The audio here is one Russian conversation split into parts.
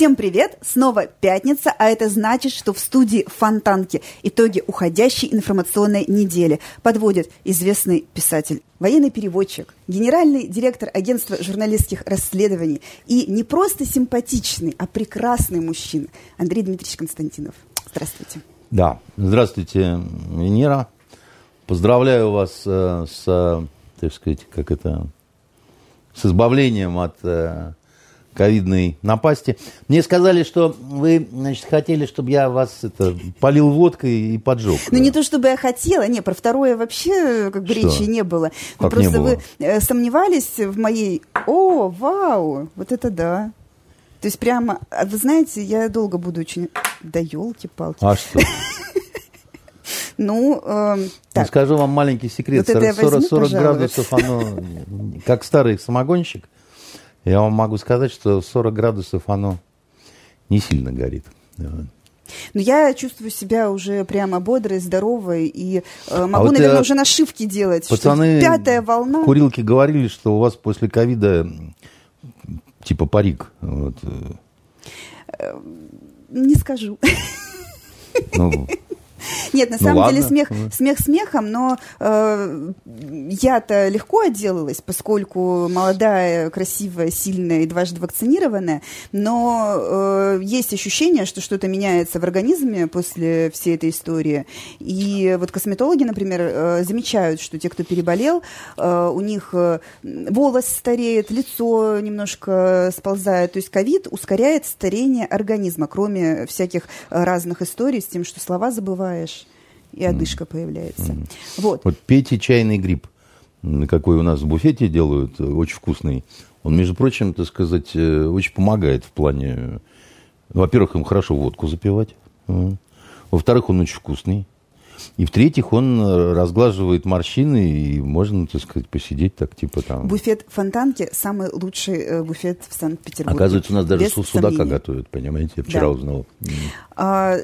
Всем привет! Снова пятница, а это значит, что в студии Фонтанки итоги уходящей информационной недели подводит известный писатель, военный переводчик, генеральный директор агентства журналистских расследований и не просто симпатичный, а прекрасный мужчина Андрей Дмитриевич Константинов. Здравствуйте. Да, здравствуйте, Венера. Поздравляю вас э, с, так сказать, как это, с избавлением от э, ковидной напасти. Мне сказали, что вы, значит, хотели, чтобы я вас это, полил водкой и поджег. Ну, не то, чтобы я хотела, не, про второе вообще как бы что? речи не было. Ну, как просто не было? вы э, сомневались в моей... О, вау, вот это да. То есть прямо, а вы знаете, я долго буду очень... Да елки-палки. А что? Ну, э, так. Скажу вам маленький секрет. Вот 40, 40, 40 градусов, оно как старый самогонщик. Я вам могу сказать, что 40 градусов оно не сильно горит. Ну, я чувствую себя уже прямо бодрой, здоровой и э, могу, а вот наверное, я... уже нашивки делать. Пацаны, что пятая волна. Курилки говорили, что у вас после ковида типа парик. Вот. Э, не скажу. Ну, нет, на ну, самом ладно. деле смех, смех смехом, но э, я-то легко отделалась, поскольку молодая, красивая, сильная и дважды вакцинированная, но э, есть ощущение, что что-то меняется в организме после всей этой истории. И вот косметологи, например, э, замечают, что те, кто переболел, э, у них э, волос стареет, лицо немножко сползает. То есть ковид ускоряет старение организма, кроме всяких разных историй с тем, что слова забывают забываешь, и одышка появляется. Mm. Вот. вот пейте чайный гриб, какой у нас в буфете делают, очень вкусный. Он, между прочим, так сказать, э, очень помогает в плане... Во-первых, им хорошо водку запивать. Во-вторых, он очень вкусный. И в-третьих, он разглаживает морщины, и можно, так сказать, посидеть так, типа там... Буфет Фонтанки – самый лучший э, буфет в Санкт-Петербурге. Оказывается, у нас даже Без судака сомнения. готовят, понимаете? Я вчера Да. узнал. А,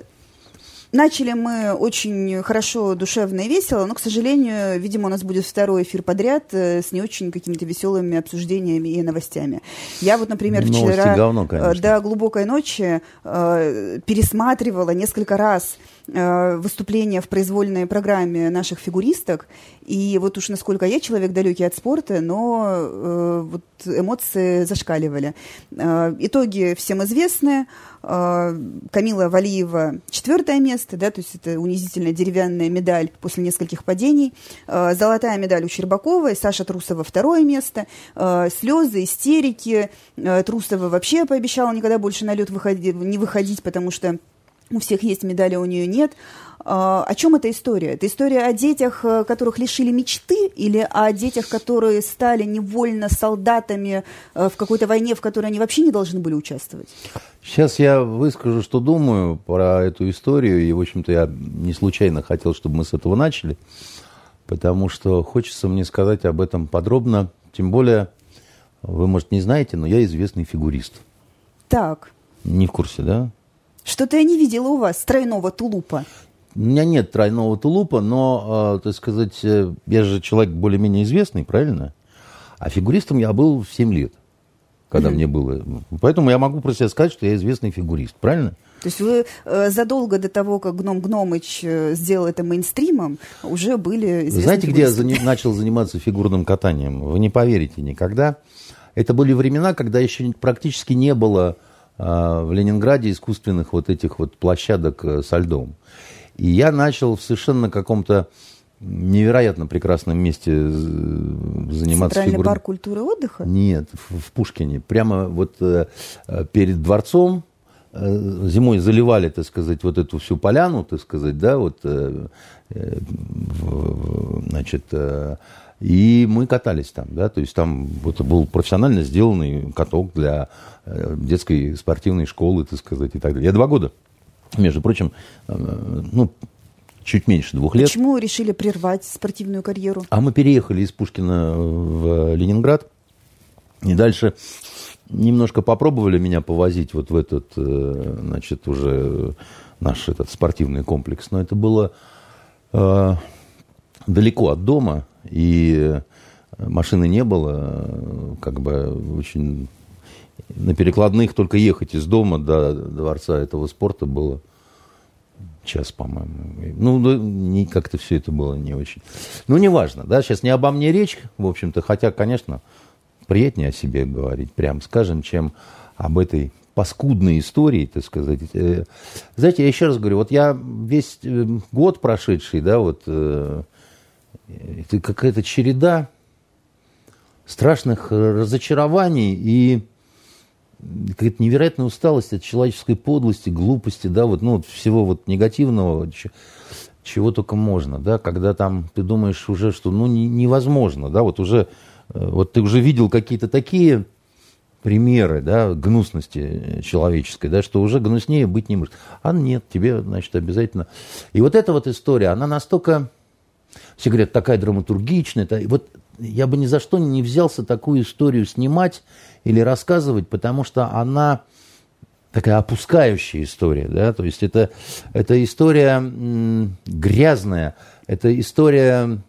Начали мы очень хорошо, душевно и весело, но, к сожалению, видимо, у нас будет второй эфир подряд э, с не очень какими-то веселыми обсуждениями и новостями. Я вот, например, вчера говно, э, конечно. до глубокой ночи э, пересматривала несколько раз э, выступления в произвольной программе наших фигуристок. И вот уж насколько я человек далекий от спорта, но э, вот эмоции зашкаливали. Э, итоги всем известны. Э, Камила Валиева четвертое место, да, то есть это унизительная деревянная медаль после нескольких падений. Э, Золотая медаль у Щербаковой, Саша Трусова второе место. Э, Слезы, истерики. Э, Трусова вообще пообещала никогда больше на лед выходи- не выходить, потому что у всех есть медали, а у нее нет. А, О чем эта история? Это история о детях, э, которых лишили мечты, или о детях, которые стали невольно солдатами э, в какой-то войне, в которой они вообще не должны были участвовать? Сейчас я выскажу, что думаю про эту историю. И, в общем-то, я не случайно хотел, чтобы мы с этого начали. Потому что хочется мне сказать об этом подробно. Тем более, вы, может, не знаете, но я известный фигурист. Так, Не в курсе, да? Что-то я не видела у вас тройного тулупа. У меня нет тройного тулупа, но, э, так сказать, э, я же человек более-менее известный, правильно? А фигуристом я был в 7 лет, когда мне было. Поэтому я могу про себя сказать, что я известный фигурист, правильно? То есть вы э, задолго до того, как Гном Гномыч э, сделал это мейнстримом, уже были известны знаете, где я зани- начал заниматься фигурным катанием? Вы не поверите никогда. Это были времена, когда еще практически не было в Ленинграде искусственных вот этих вот площадок э, со льдом. И я начал в совершенно каком-то невероятно прекрасном месте э, заниматься Центральный парк культуры и отдыха? Нет, в, Пушкине. Прямо вот э, э, перед дворцом э, зимой заливали, так сказать, вот эту всю поляну, так сказать, да, вот, э, э, значит, э, и мы катались там, да, то есть там вот был профессионально сделанный каток для э, детской спортивной школы, так сказать, и так далее. Я два года, между прочим, э, ну, чуть меньше двух лет. Почему решили прервать спортивную карьеру? А мы переехали из Пушкина в Ленинград. И дальше немножко попробовали меня повозить вот в этот, э, значит, уже наш этот спортивный комплекс. Но это было э, далеко от дома, и машины не было, э, как бы очень на перекладных только ехать из дома до дворца этого спорта было час, по-моему. Ну, как-то все это было не очень. Ну, неважно, да, сейчас не обо мне речь, в общем-то, хотя, конечно, приятнее о себе говорить, прям скажем, чем об этой паскудной истории, так сказать. Э, знаете, я еще раз говорю, вот я весь э, год прошедший, да, вот, э, это какая-то череда страшных разочарований и какая-то невероятная усталость от человеческой подлости, глупости, да, вот, ну, вот всего вот негативного, чего только можно, да, когда там ты думаешь уже, что, ну, не, невозможно, да, вот уже, э, вот ты уже видел какие-то такие примеры, да, гнусности человеческой, да, что уже гнуснее быть не может. А нет, тебе, значит, обязательно. И вот эта вот история, она настолько, все говорят, такая драматургичная, вот я бы ни за что не взялся такую историю снимать или рассказывать, потому что она такая опускающая история, да, то есть это, это история грязная, это история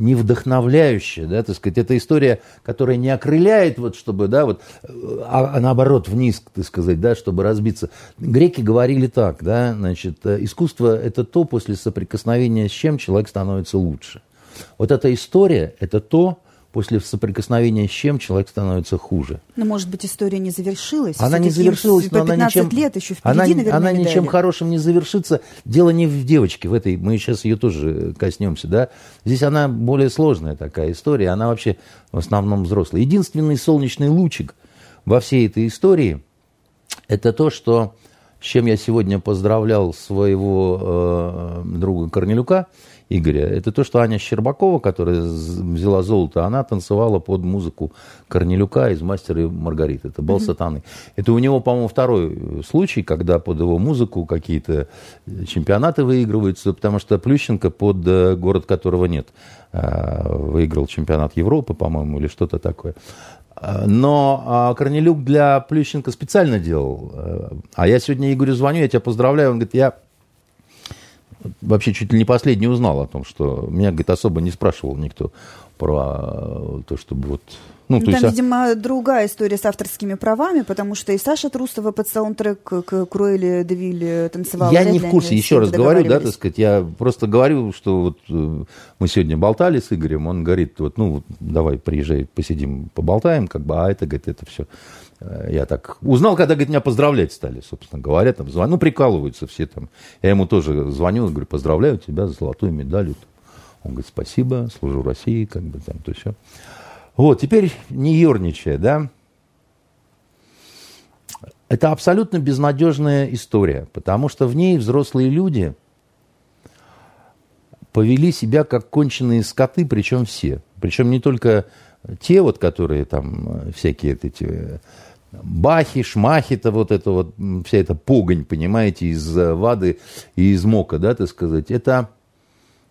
не вдохновляющая, да, так сказать, это история, которая не окрыляет, вот, чтобы, да, вот, а, а наоборот вниз, так сказать, да, чтобы разбиться. Греки говорили так, да, значит, искусство – это то, после соприкосновения с чем человек становится лучше. Вот эта история – это то, после соприкосновения с чем человек становится хуже. Но, может быть, история не завершилась? Она не завершилась, но она ничем... лет еще впереди, она, наверное, она ничем хорошим не завершится. Дело не в девочке, в этой, мы сейчас ее тоже коснемся, да. Здесь она более сложная такая история, она вообще в основном взрослая. Единственный солнечный лучик во всей этой истории – это то, что с чем я сегодня поздравлял своего э, друга Корнелюка – Игоря, это то, что Аня Щербакова, которая взяла золото, она танцевала под музыку Корнелюка из «Мастера и Маргариты». Это был mm-hmm. сатаны. Это у него, по-моему, второй случай, когда под его музыку какие-то чемпионаты выигрываются, потому что Плющенко под э, город, которого нет, э, выиграл чемпионат Европы, по-моему, или что-то такое. Но а, Корнелюк для Плющенко специально делал. Э, а я сегодня Игорю звоню, я тебя поздравляю. Он говорит, я вообще чуть ли не последний узнал о том, что меня, говорит, особо не спрашивал никто про то, чтобы вот... Ну, ну, то Там, есть, видимо, другая история с авторскими правами, потому что и Саша Трустова под саундтрек к Круэле Девиле танцевала. Я не в курсе, еще раз говорю, да, так сказать, я просто говорю, что вот э, мы сегодня болтали с Игорем, он говорит, вот, ну, давай, приезжай, посидим, поболтаем, как бы, а это, говорит, это все Э, я так узнал, когда, говорит, меня поздравлять стали, собственно говоря, там звоню, ну, прикалываются все там. Я ему тоже звоню, говорю, поздравляю тебя с золотой медалью. Он говорит, спасибо, служу России, как бы там, то все. Вот, теперь не ерничая, да, это абсолютно безнадежная история, потому что в ней взрослые люди повели себя как конченые скоты, причем все. Причем не только те, вот, которые там э, всякие эти э, Бахи, шмахи-то вот это вот, вся эта погонь, понимаете, из э, вады и из мока, да, так сказать, это,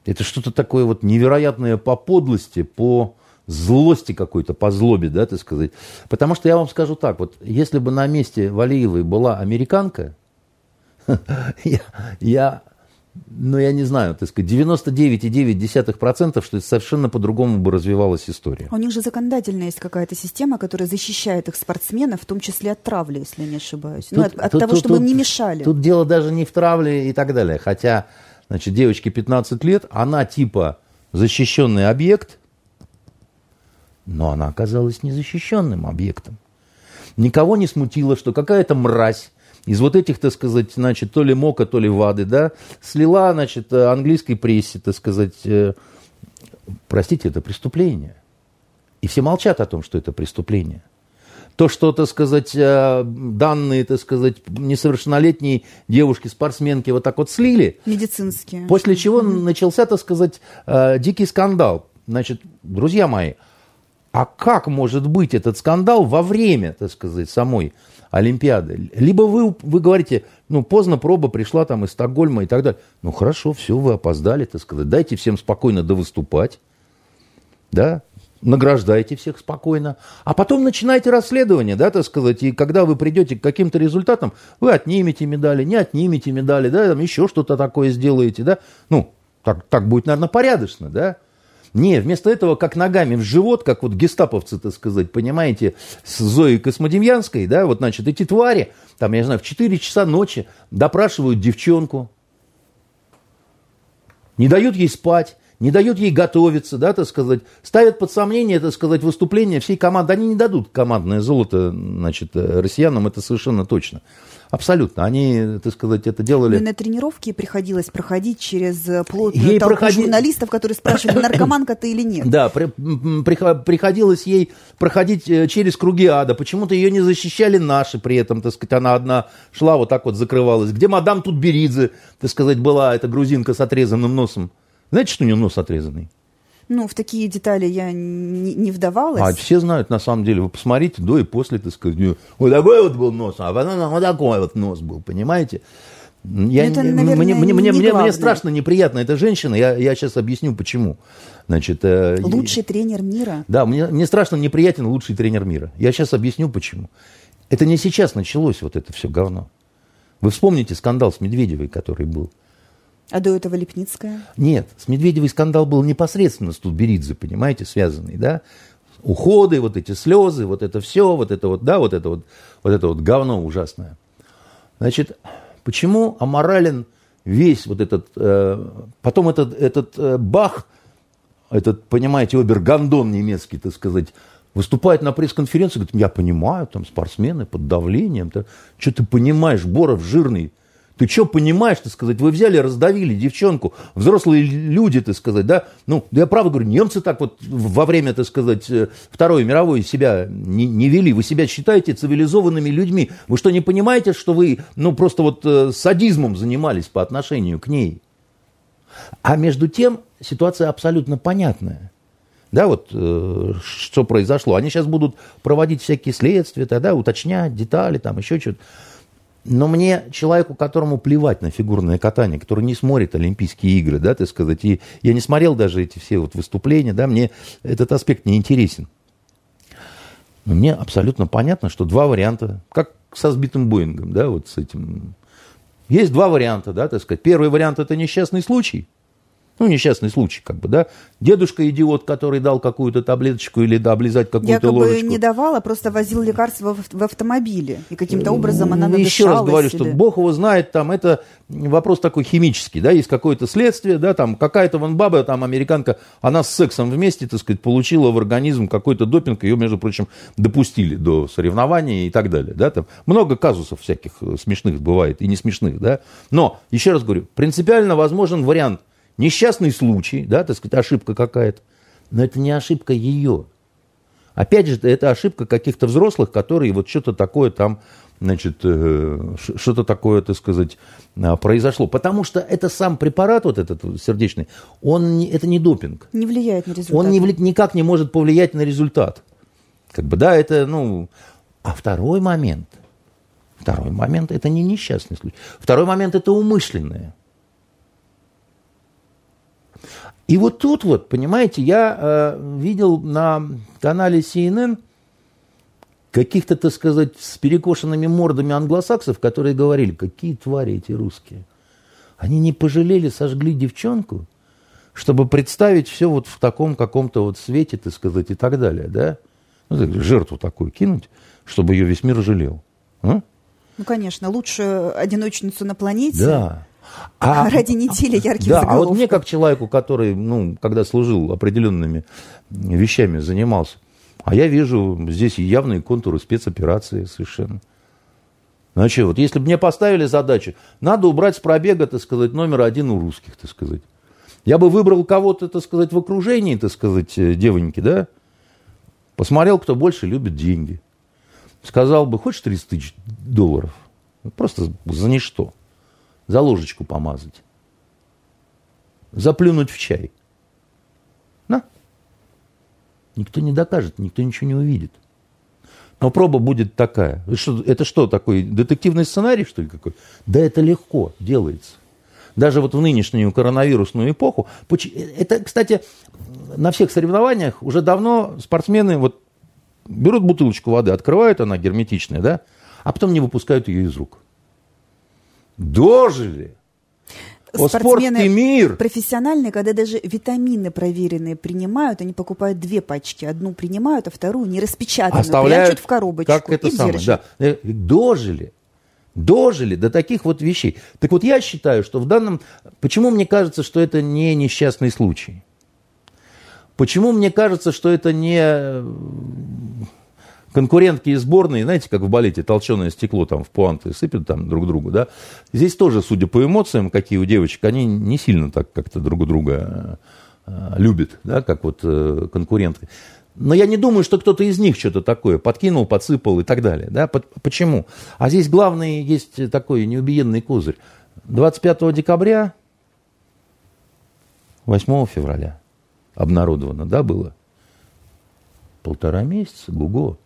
это что-то такое вот невероятное по подлости, по злости какой-то, по злобе, да, так сказать. Потому что я вам скажу так, вот если бы на месте Валиевой была американка, я, я ну, я не знаю, так сказать, 99,9%, что это совершенно по-другому бы развивалась история. У них же законодательная есть какая-то система, которая защищает их спортсменов, в том числе от травли, если я не ошибаюсь. Тут, ну, от, от тут, того, тут, чтобы тут, не мешали. Тут дело даже не в травле и так далее. Хотя, значит, девочке 15 лет, она типа защищенный объект, но она оказалась незащищенным объектом. Никого не смутило, что какая-то мразь из вот этих, так сказать, значит, то ли мока, то ли вады, да, слила, значит, английской прессе, так сказать, э, простите, это преступление. И все молчат о том, что это преступление. То, что, так сказать, э, данные, так сказать, несовершеннолетней девушки-спортсменки вот так вот слили. Медицинские. После чего mm-hmm. начался, так сказать, э, дикий скандал. Значит, друзья мои, а как может быть этот скандал во время, так сказать, самой Олимпиады. Либо вы, вы говорите, ну, поздно проба пришла там из Стокгольма и так далее. Ну, хорошо, все, вы опоздали, так сказать. Дайте всем спокойно довыступать. Да, награждайте всех спокойно, а потом начинайте расследование, да, так сказать, и когда вы придете к каким-то результатам, вы отнимете медали, не отнимете медали, да, там еще что-то такое сделаете, да, ну, так, так будет, наверное, порядочно, да, Не, вместо этого, как ногами в живот, как вот гестаповцы, так сказать, понимаете, с Зоей Космодемьянской, да, вот, значит, эти твари, там, я не знаю, в 4 часа ночи допрашивают девчонку, не дают ей спать, не дают ей готовиться, да, так сказать, ставят под сомнение, так сказать, выступление всей команды. Они не дадут командное золото, значит, россиянам, это совершенно точно. Абсолютно. Они, так сказать, это делали... И на тренировке приходилось проходить через плотную ей толпу проходи... журналистов, которые спрашивали, наркоманка ты или нет. Да, при, приходилось ей проходить э, через круги ада. Почему-то ее не защищали наши при этом, так сказать, она одна шла вот так вот закрывалась. Где мадам Тутберидзе, так сказать, была эта грузинка с отрезанным носом? Знаете, что у нее нос отрезанный? Ну, в такие детали я не, не вдавалась. А все знают, на самом деле. Вы посмотрите до и после, так сказать. Вот такой вот был нос, а потом вот такой вот нос был, понимаете? Я, это, наверное, мне, мне, мне, мне, мне страшно неприятно эта женщина. Я, я сейчас объясню, почему. Значит, э, лучший тренер мира. Да, мне, мне страшно неприятен лучший тренер мира. Я сейчас объясню, почему. Это не сейчас началось вот это все говно. Вы вспомните скандал с Медведевой, который был. А до этого Лепницкая? Нет, с Медведевой скандал был непосредственно с Тутберидзе, понимаете, связанный, да? Уходы, вот эти слезы, вот это все, вот это вот, да, вот это вот, вот это вот говно ужасное. Значит, почему аморален весь вот этот, э, потом этот, этот э, Бах, этот, понимаете, обергандон немецкий, так сказать, выступает на пресс-конференции, говорит, я понимаю, там спортсмены под давлением, -то. что ты понимаешь, Боров жирный, ты что понимаешь, так сказать, вы взяли, раздавили девчонку, взрослые люди, так сказать, да? Ну, я правда говорю, немцы так вот во время, так сказать, э, Второй мировой себя не, не вели. Вы себя считаете цивилизованными людьми. Вы что, не понимаете, что вы, ну, просто вот э, садизмом занимались по отношению к ней? А между тем ситуация абсолютно понятная. Да, вот э, что произошло. Они сейчас будут проводить всякие следствия, тогда уточнять детали, там еще что-то. Но мне, человеку, которому плевать на фигурное катание, который не смотрит Олимпийские игры, да, так сказать, и я не смотрел даже эти все вот выступления, да, мне этот аспект не интересен. Но мне абсолютно понятно, что два варианта, как со сбитым Боингом, да, вот с этим. Есть два варианта, да, так сказать. Первый вариант – это несчастный случай – ну, несчастный случай, как бы, да. Дедушка идиот, который дал какую-то таблеточку или да, облизать какую-то Якобы ложечку. не давал, а просто возил лекарства в, в автомобиле. И каким-то образом она надышалась. Еще раз говорю, что Бог его знает, там это вопрос такой химический, да, есть какое-то следствие, да, там какая-то вон баба, там американка, она с сексом вместе, так сказать, получила в организм какой-то допинг, ее, между прочим, допустили до соревнований и так далее, да, там много казусов всяких смешных бывает и не смешных, да, но, еще раз говорю, принципиально возможен вариант несчастный случай, да, так сказать, ошибка какая-то, но это не ошибка ее. Опять же, это ошибка каких-то взрослых, которые вот что-то такое там, значит, э, что-то такое, так сказать, а, произошло. Потому что это сам препарат, вот этот сердечный, он не, это не допинг. Не влияет на результат. Он не, никак не может повлиять на результат. Как бы, да, это, ну... А второй момент, второй момент, это не несчастный случай. Второй момент, это умышленное. И вот тут вот, понимаете, я э, видел на канале CNN каких-то, так сказать, с перекошенными мордами англосаксов, которые говорили, какие твари эти русские. Они не пожалели, сожгли девчонку, чтобы представить все вот в таком каком-то вот свете, так сказать, и так далее, да? Ну, так, жертву такую кинуть, чтобы ее весь мир жалел. А? Ну, конечно, лучше одиночницу на планете, да. А, ради недели ярких да, заголовков. а вот мне как человеку, который, ну, когда служил определенными вещами, занимался, а я вижу здесь явные контуры спецоперации совершенно. Значит, вот если бы мне поставили задачу, надо убрать с пробега, так сказать, номер один у русских, так сказать. Я бы выбрал кого-то, так сказать, в окружении, так сказать, э, девоньки, да? Посмотрел, кто больше любит деньги. Сказал бы, хочешь 30 тысяч долларов? Просто за ничто за ложечку помазать, заплюнуть в чай. На. Никто не докажет, никто ничего не увидит. Но проба будет такая. Что, это что, такой детективный сценарий, что ли, какой? Да это легко делается. Даже вот в нынешнюю коронавирусную эпоху. Это, кстати, на всех соревнованиях уже давно спортсмены вот берут бутылочку воды, открывают, она герметичная, да, а потом не выпускают ее из рук. Дожили. спортсмены спорт мир. профессиональные, когда даже витамины проверенные принимают, они покупают две пачки. Одну принимают, а вторую не распечатанную, Оставляют, прячут в коробочку как это и самое, держат. да. Э, Дожили. Дожили до таких вот вещей. Так вот я считаю, что в данном... Почему мне кажется, что это не несчастный случай? Почему мне кажется, что это не конкурентки из сборной, знаете, как в балете толченое стекло там в пуанты сыпят там друг другу, да? Здесь тоже, судя по эмоциям, какие у девочек, они не сильно так как-то друг друга э, э, любят, да, как вот э, конкуренты. Но я не думаю, что кто-то из них что-то такое подкинул, подсыпал и так далее. Да? По- Почему? А здесь главный есть такой неубиенный козырь. 25 декабря, 8 февраля обнародовано, да, было? Полтора месяца, гуго.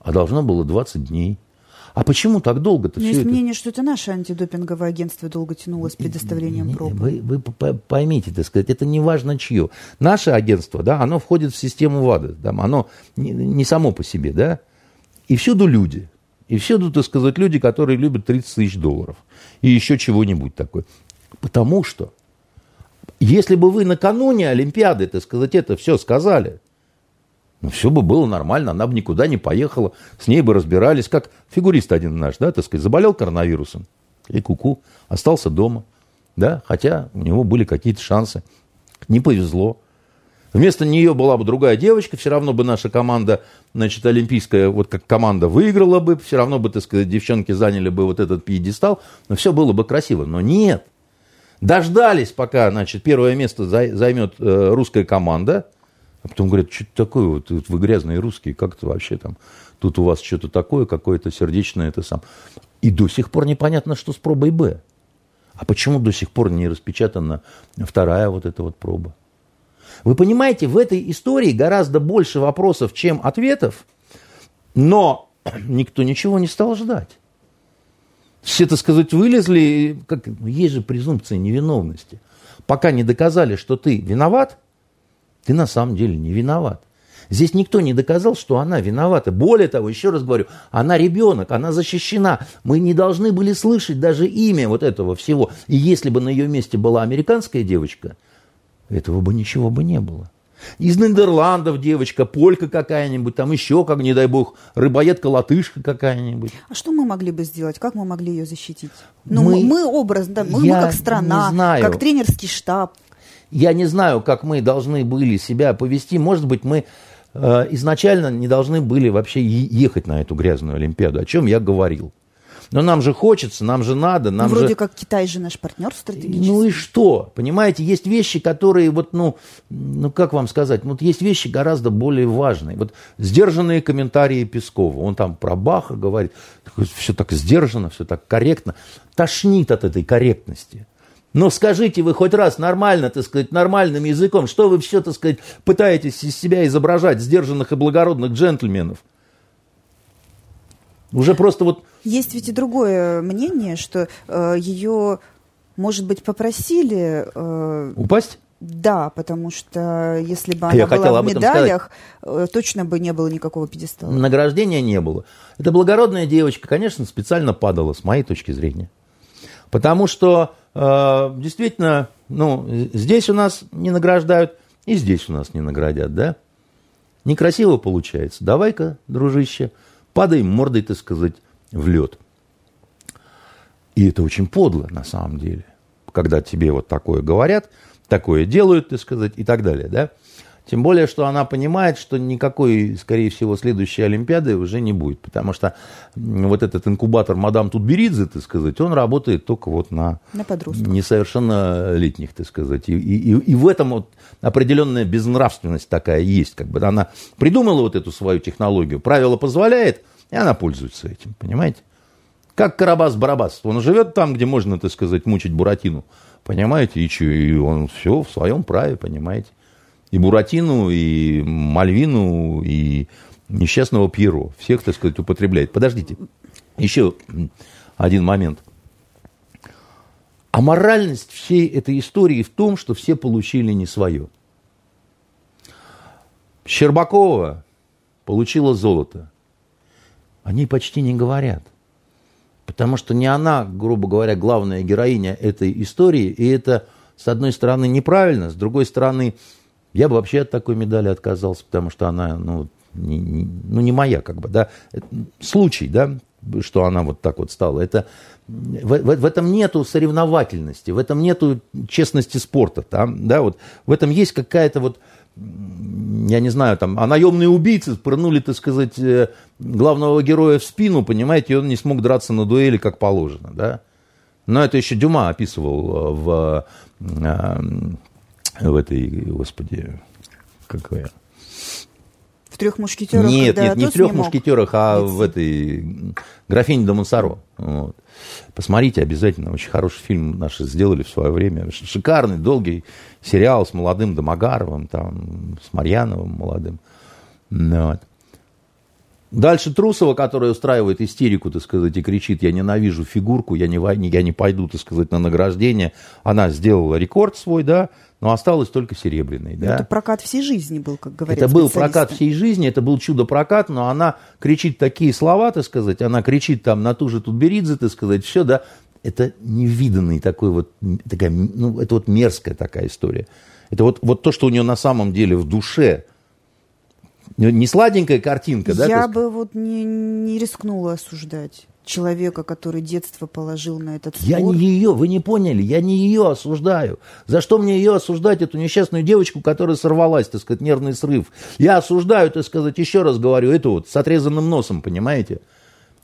А должно было 20 дней. А почему так долго-то есть это? мнение, что это наше антидопинговое агентство долго тянуло с предоставлением проб. Вы, вы поймите, так сказать, это не важно чье. Наше агентство, да, оно входит в систему ВАДА, да, оно не, не само по себе, да, и всюду люди. И всюду, так сказать, люди, которые любят 30 тысяч долларов. И еще чего-нибудь такое. Потому что, если бы вы накануне Олимпиады, так сказать, это все сказали, ну, все бы было нормально, она бы никуда не поехала, с ней бы разбирались, как фигурист один наш, да, так сказать, заболел коронавирусом, и куку, остался дома, да, хотя у него были какие-то шансы, не повезло. Вместо нее была бы другая девочка, все равно бы наша команда, значит, олимпийская, вот как команда выиграла бы, все равно бы, так сказать, девчонки заняли бы вот этот пьедестал, но все было бы красиво. Но нет. Дождались, пока, значит, первое место зай- займет э, русская команда, а потом говорят, что это такое, вот, вот вы грязные русские, как это вообще там, тут у вас что-то такое, какое-то сердечное это сам. И до сих пор непонятно, что с пробой Б. А почему до сих пор не распечатана вторая вот эта вот проба? Вы понимаете, в этой истории гораздо больше вопросов, чем ответов, но никто ничего не стал ждать. Все, так сказать, вылезли, как, ну, есть же презумпция невиновности. Пока не доказали, что ты виноват, ты на самом деле не виноват. Здесь никто не доказал, что она виновата. Более того, еще раз говорю, она ребенок, она защищена. Мы не должны были слышать даже имя вот этого всего. И если бы на ее месте была американская девочка, этого бы ничего бы не было. Из Нидерландов девочка, полька какая-нибудь, там еще, как не дай бог, рыбоедка-латышка какая-нибудь. А что мы могли бы сделать? Как мы могли ее защитить? Ну, Мы- мы, мы образно, да, мы, мы как страна, как тренерский штаб. Я не знаю, как мы должны были себя повести. Может быть, мы э, изначально не должны были вообще ехать на эту грязную Олимпиаду, о чем я говорил. Но нам же хочется, нам же надо, нам вроде же... как Китай же наш партнер стратегический. Ну и что? Понимаете, есть вещи, которые вот, ну, ну как вам сказать, вот есть вещи гораздо более важные. Вот сдержанные комментарии Пескова. Он там про Баха говорит, все так сдержанно, все так корректно. Тошнит от этой корректности. Но скажите вы хоть раз нормально, так сказать, нормальным языком, что вы все, так сказать, пытаетесь из себя изображать сдержанных и благородных джентльменов? Уже просто вот Есть ведь и другое мнение, что э, ее, может быть, попросили... э, упасть? да, потому что если бы она я была в медалях, э, точно бы не было никакого пьедестала. Награждения не было. Эта благородная девочка, конечно, специально падала, с моей точки зрения. Потому что э, действительно, ну, здесь у нас не награждают, и здесь у нас не наградят, да? Некрасиво получается. Давай-ка, дружище, падай мордой, так сказать, в лед. И это очень подло, на самом деле. Когда тебе вот такое говорят, такое делают, так сказать, и так далее, да? Тем более, что она понимает, что никакой, скорее всего, следующей Олимпиады уже не будет. Потому что вот этот инкубатор мадам Тутберидзе, так сказать, он работает только вот на На подростков. несовершеннолетних, так сказать. И, и, и- в этом вот определенная безнравственность такая есть. Как бы она придумала вот эту свою технологию, правило позволяет, и она пользуется этим, понимаете? Как Карабас-Барабас. Он живет там, где можно, так сказать, мучить Буратину. Понимаете? И, чё, и он все в своем праве, понимаете? И Буратину, и Мальвину, и несчастного Пьеро. Всех, так сказать, употребляет. Подождите. Еще один момент. А моральность всей этой истории в том, что все получили не свое. Щербакова получила золото. Они почти не говорят. Потому что не она, грубо говоря, главная героиня этой истории, и это, с одной стороны, неправильно, с другой стороны, я бы вообще от такой медали отказался, потому что она, ну, не, не, ну, не моя, как бы, да. Случай, да, что она вот так вот стала. Это, в, в, в этом нету соревновательности, в этом нету честности спорта. Там, да, вот, в этом есть какая-то вот, я не знаю, там, а наемные убийцы пырнули, так сказать, э, главного героя в спину, понимаете, и он не смог драться на дуэли, как положено, да. Но это еще Дюма описывал э, в, э, в этой, господи, как я, в трех мушкетерах? Нет, нет, не в трех мушкетерах, а в этой графине де Монсоро. Вот. Посмотрите обязательно, очень хороший фильм наши сделали в свое время. Шикарный, долгий сериал с молодым Домогаровым, там, с Марьяновым молодым. Вот. Дальше Трусова, которая устраивает истерику, так сказать, и кричит, я ненавижу фигурку, я не, я не пойду, так сказать, на награждение. Она сделала рекорд свой, да, но осталось только серебряный. Да? Это прокат всей жизни был, как говорят Это был прокат всей жизни, это был чудо-прокат, но она кричит такие слова, так сказать, она кричит там на ту же Тутберидзе, так сказать, все, да, это невиданный такой вот, такая, ну, это вот мерзкая такая история. Это вот, вот то, что у нее на самом деле в душе, не сладенькая картинка, да? Я бы вот не, не рискнула осуждать человека, который детство положил на этот спорт. Я не ее, вы не поняли, я не ее осуждаю. За что мне ее осуждать, эту несчастную девочку, которая сорвалась, так сказать, нервный срыв? Я осуждаю, так сказать, еще раз говорю, эту вот с отрезанным носом, понимаете?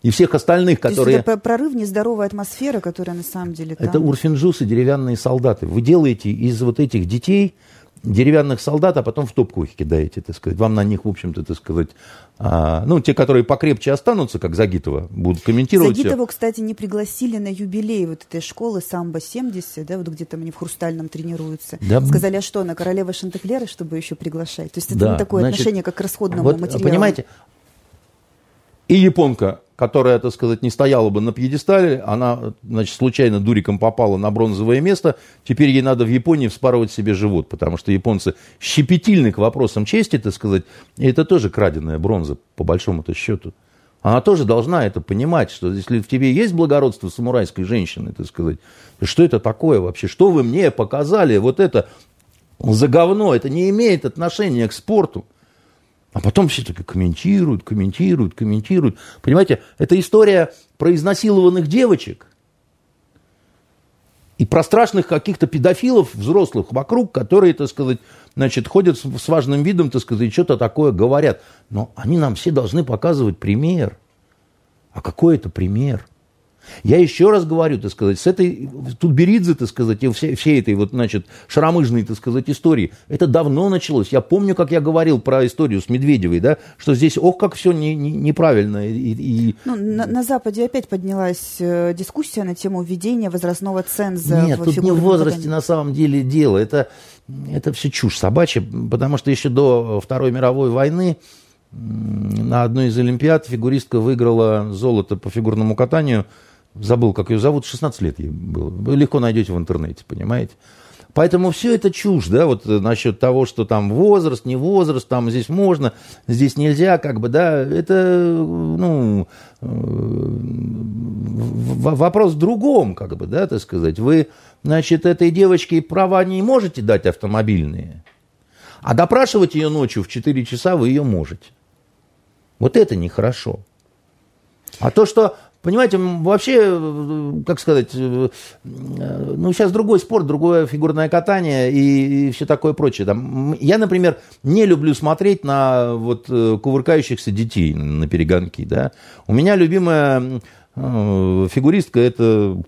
И всех остальных, которые... То есть это прорыв нездоровой атмосферы, которая на самом деле там... Это урфинджусы, деревянные солдаты. Вы делаете из вот этих детей деревянных солдат, а потом в топку их кидаете, так сказать. Вам на них, в общем-то, так сказать, а, ну, те, которые покрепче останутся, как Загитова, будут комментировать. Загитову, кстати, не пригласили на юбилей вот этой школы Самбо-70, да, вот где там они в Хрустальном тренируются. Да. Сказали, а что, на королева Шантеклера, чтобы еще приглашать? То есть это да, не такое значит, отношение, как к расходному вот, материалу. Понимаете, и японка которая, так сказать, не стояла бы на пьедестале, она, значит, случайно дуриком попала на бронзовое место, теперь ей надо в Японии вспарывать себе живот, потому что японцы щепетильны к вопросам чести, так сказать, и это тоже краденая бронза, по большому-то счету. Она тоже должна это понимать, что если в тебе есть благородство самурайской женщины, так сказать, что это такое вообще, что вы мне показали, вот это за говно, это не имеет отношения к спорту. А потом все таки комментируют, комментируют, комментируют. Понимаете, это история про изнасилованных девочек и про страшных каких-то педофилов взрослых вокруг, которые, так сказать, значит, ходят с важным видом, так сказать, что-то такое говорят. Но они нам все должны показывать пример. А какой это пример? Я еще раз говорю, так сказать, с этой Тутберидзе, так сказать, и всей, всей этой вот, значит, шаромыжной, так сказать, истории, это давно началось. Я помню, как я говорил про историю с Медведевой, да, что здесь, ох, как все не, не, неправильно. И, и... Ну, на, на Западе опять поднялась э, дискуссия на тему введения возрастного ценза. Нет, тут не в возрасте на самом деле дело. Это, это все чушь собачья, потому что еще до Второй мировой войны на одной из Олимпиад фигуристка выиграла золото по фигурному катанию – забыл, как ее зовут, 16 лет ей было. Вы легко найдете в интернете, понимаете? Поэтому все это чушь, да, вот э, насчет того, что там возраст, не возраст, там здесь можно, здесь нельзя, как бы, да, это, ну, э, вопрос в другом, как бы, да, так сказать. Вы, значит, этой девочке права не можете дать автомобильные, а допрашивать ее ночью в 4 часа вы ее можете. Вот это нехорошо. А то, что Понимаете, вообще, как сказать, э, ну, сейчас другой спорт, другое фигурное катание и, и все такое прочее. Там, я, например, не люблю смотреть на вот э, кувыркающихся детей на перегонки, да. У меня любимая э, фигуристка это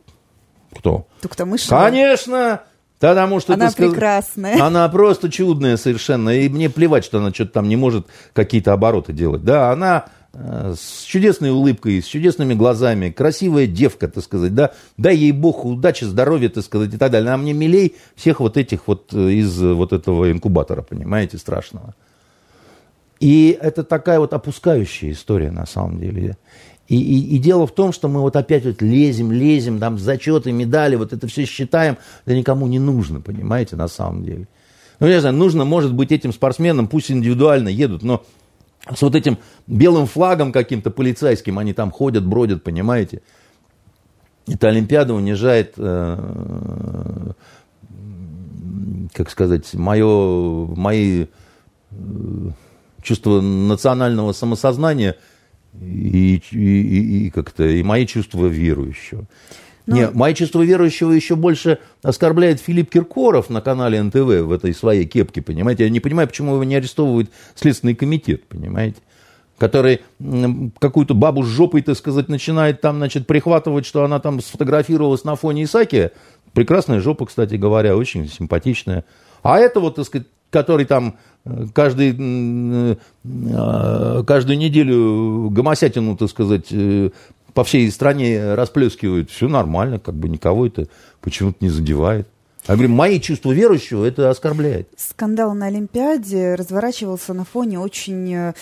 кто? Туктамышева. Конечно! Потому что она прекрасная. Она просто чудная совершенно. И мне плевать, что она что-то там не может какие-то обороты делать. Да, она Э, с чудесной улыбкой, с чудесными глазами, красивая девка, так сказать, да, дай ей Бог удачи, здоровья, так сказать, и так далее. Она мне милей всех вот этих вот э, из вот этого инкубатора, понимаете, страшного. И это такая вот опускающая история на самом деле. И, и, и дело в том, что мы вот опять вот лезем, лезем, там зачеты, медали, вот это все считаем, это никому не нужно, понимаете, на самом деле. Ну, не знаю, нужно, может быть, этим спортсменам, пусть индивидуально едут, но с вот этим белым флагом каким-то полицейским они там ходят, бродят, понимаете? эта Олимпиада унижает, э, как сказать, мое, мои э, чувства национального самосознания и, и, и, и как-то и мои чувства верующего. Но... Не, мои чувства верующего еще больше оскорбляет Филипп Киркоров на канале НТВ в этой своей кепке, понимаете? Я не понимаю, почему его не арестовывает Следственный комитет, понимаете? который какую-то бабу с жопой, так сказать, начинает там, значит, прихватывать, что она там сфотографировалась на фоне Исаки. Прекрасная жопа, кстати говоря, очень симпатичная. А это вот, так сказать, который там э, каждый, э, каждую неделю гомосятину, так сказать, э, по всей стране расплескивают, все нормально, как бы никого это почему-то не задевает. Я говорю, мои чувства верующего это оскорбляет. Скандал на Олимпиаде разворачивался на фоне очень э,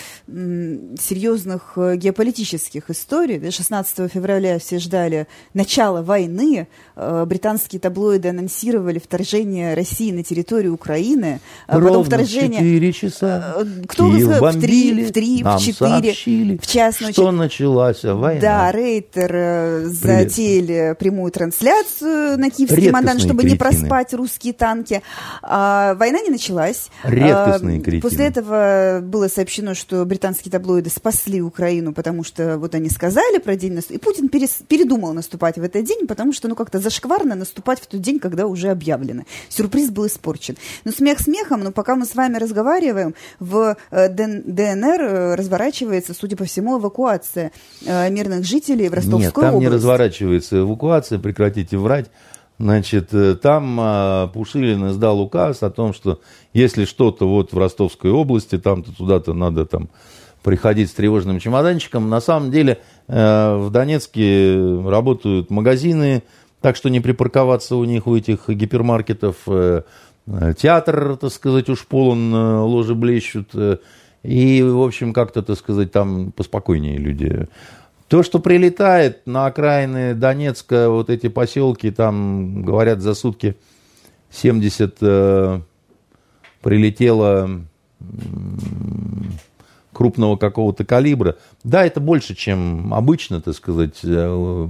серьезных э, геополитических историй. 16 февраля все ждали начала войны. Э, британские таблоиды анонсировали вторжение России на территорию Украины. А Ровно потом вторжение... в 4 часа Кто Киев бомбили, в 3, в 3, в 4. Сообщили, в час ночи. Что началась война. Да, Рейтер затеяли прямую трансляцию на Киевский Мандан, чтобы кретины. не проспать наступать русские танки. А, война не началась. Редкостные а, После этого было сообщено, что британские таблоиды спасли Украину, потому что вот они сказали про день наступления. И Путин перес, передумал наступать в этот день, потому что ну как-то зашкварно наступать в тот день, когда уже объявлено. Сюрприз был испорчен. Но смех смехом, но пока мы с вами разговариваем, в э, ДНР э, разворачивается, судя по всему, эвакуация э, мирных жителей в Ростовскую Нет, там область. не разворачивается эвакуация, прекратите врать. Значит, э, там а, Пушилин издал указ о том, что если что-то вот в Ростовской области, там-то туда-то надо там приходить с тревожным чемоданчиком. На самом деле э, в Донецке работают магазины, так что не припарковаться у них, у этих гипермаркетов. Э, театр, так сказать, уж полон, ложи блещут. И, в общем, как-то, так сказать, там поспокойнее люди то, что прилетает на окраины Донецка, вот эти поселки, там, говорят, за сутки 70 э, прилетело э, крупного какого-то калибра. Да, это больше, чем обычно, так сказать, э,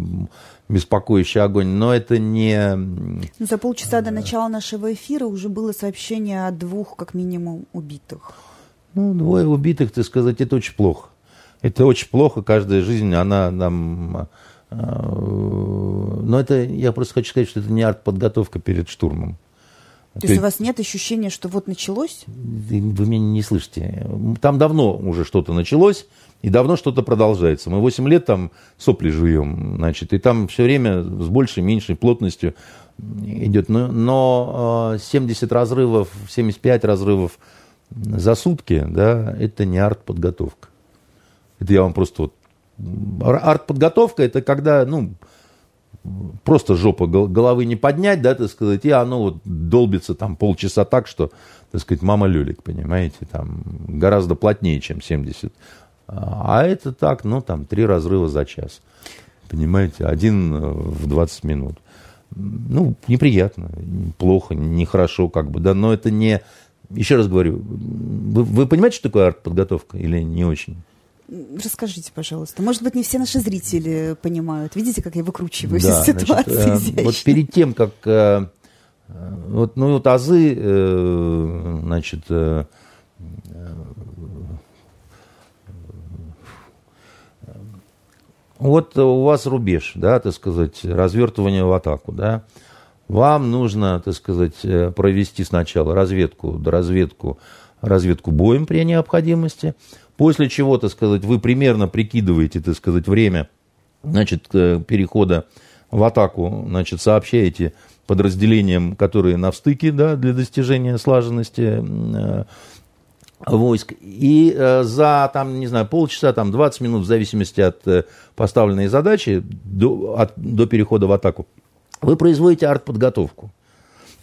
беспокоящий огонь, но это не... Ну, за полчаса до начала нашего эфира уже было сообщение о двух, как минимум, убитых. Ну, двое убитых, так сказать, это очень плохо. Это очень плохо, каждая жизнь, она нам... Э, но это, я просто хочу сказать, что это не артподготовка перед штурмом. То есть у вас нет ощущения, что вот началось? Вы меня не слышите. Там давно уже что-то началось, и давно что-то продолжается. Мы 8 лет там сопли жуем, значит, и там все время с большей, меньшей плотностью идет. Но, но 70 э, разрывов, 75 разрывов за сутки, да, это не артподготовка. Это я вам просто вот... Арт-подготовка это когда, ну, просто жопа головы не поднять, да, так сказать, и оно вот долбится там полчаса так, что, так сказать, мама люлик, понимаете, там гораздо плотнее, чем 70. А это так, ну, там, три разрыва за час. Понимаете, один э, в 20 минут. Ну, неприятно, плохо, нехорошо, как бы, да, но это не... Еще раз говорю, вы, вы понимаете, что такое арт-подготовка или не очень? Расскажите, пожалуйста. Может быть, не все наши зрители понимают. Видите, как я выкручиваюсь да, из ситуации значит, э, Вот перед тем, как... Э, вот, ну, вот азы, э, значит... Вот у вас рубеж, да, так сказать, развертывание в атаку, да. Вам нужно, так сказать, провести сначала разведку, разведку, разведку боем при необходимости – После чего, так сказать, вы примерно прикидываете, так сказать, время значит, перехода в атаку, значит, сообщаете подразделениям, которые на встыке, да, для достижения слаженности э, войск. И э, за, там, не знаю, полчаса, там, 20 минут, в зависимости от э, поставленной задачи, до, от, до перехода в атаку, вы производите артподготовку.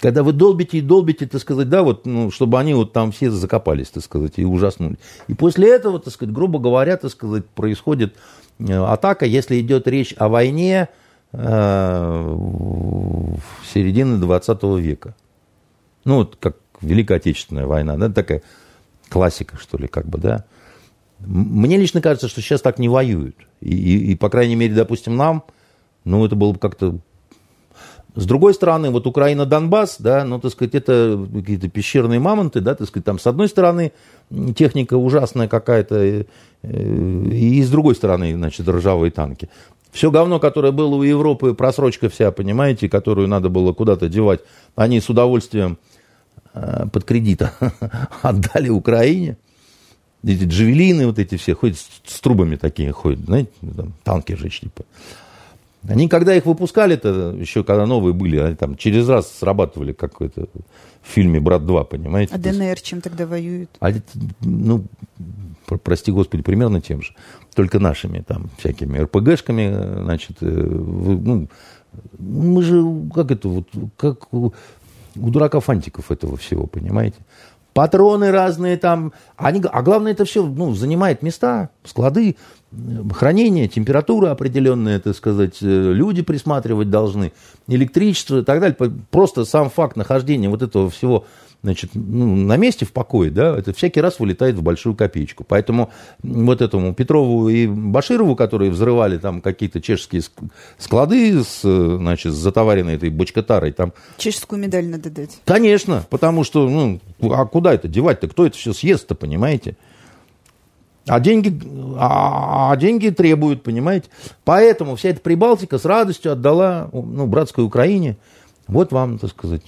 Когда вы долбите и долбите, так сказать, да, вот, ну, чтобы они вот там все закопались, так сказать, и ужаснули. И после этого, так сказать, грубо говоря, так сказать, происходит э, атака, если идет речь о войне э, в середине 20 века. Ну, вот как Великая Отечественная война, да, такая классика, что ли, как бы, да. Мне лично кажется, что сейчас так не воюют. И, и, и по крайней мере, допустим, нам Ну, это было бы как-то с другой стороны, вот Украина-Донбасс, да, ну, так сказать, это какие-то пещерные мамонты, да, так сказать, там с одной стороны техника ужасная какая-то, э, и с другой стороны, значит, ржавые танки. Все говно, которое было у Европы, просрочка вся, понимаете, которую надо было куда-то девать, они с удовольствием э, под кредит отдали Украине. Эти джавелины вот эти все, ходят с, трубами такие ходят, знаете, там, танки жечь, типа. Они, когда их выпускали, это еще когда новые были, они там через раз срабатывали, как это в фильме «Брат 2», понимаете? А ДНР чем тогда воюют? А, ну, прости господи, примерно тем же. Только нашими там всякими РПГшками, значит, э, ну, мы же, как это, вот, как у, у дурака фантиков этого всего, понимаете? Патроны разные там, они, а главное, это все ну, занимает места, склады, хранение, температура определенная, так сказать, э, люди присматривать должны, электричество и так далее. Просто сам факт нахождения вот этого всего значит, ну, на месте в покое, да, это всякий раз вылетает в большую копеечку. Поэтому вот этому Петрову и Баширову, которые взрывали там какие-то чешские склады с, значит, с затоваренной этой бочкотарой, там... Чешскую медаль надо дать. Конечно, потому что, ну, а куда это девать-то? Кто это все съест-то, понимаете? А деньги, а, а деньги требуют, понимаете? Поэтому вся эта Прибалтика с радостью отдала ну, братской Украине. Вот вам, так сказать.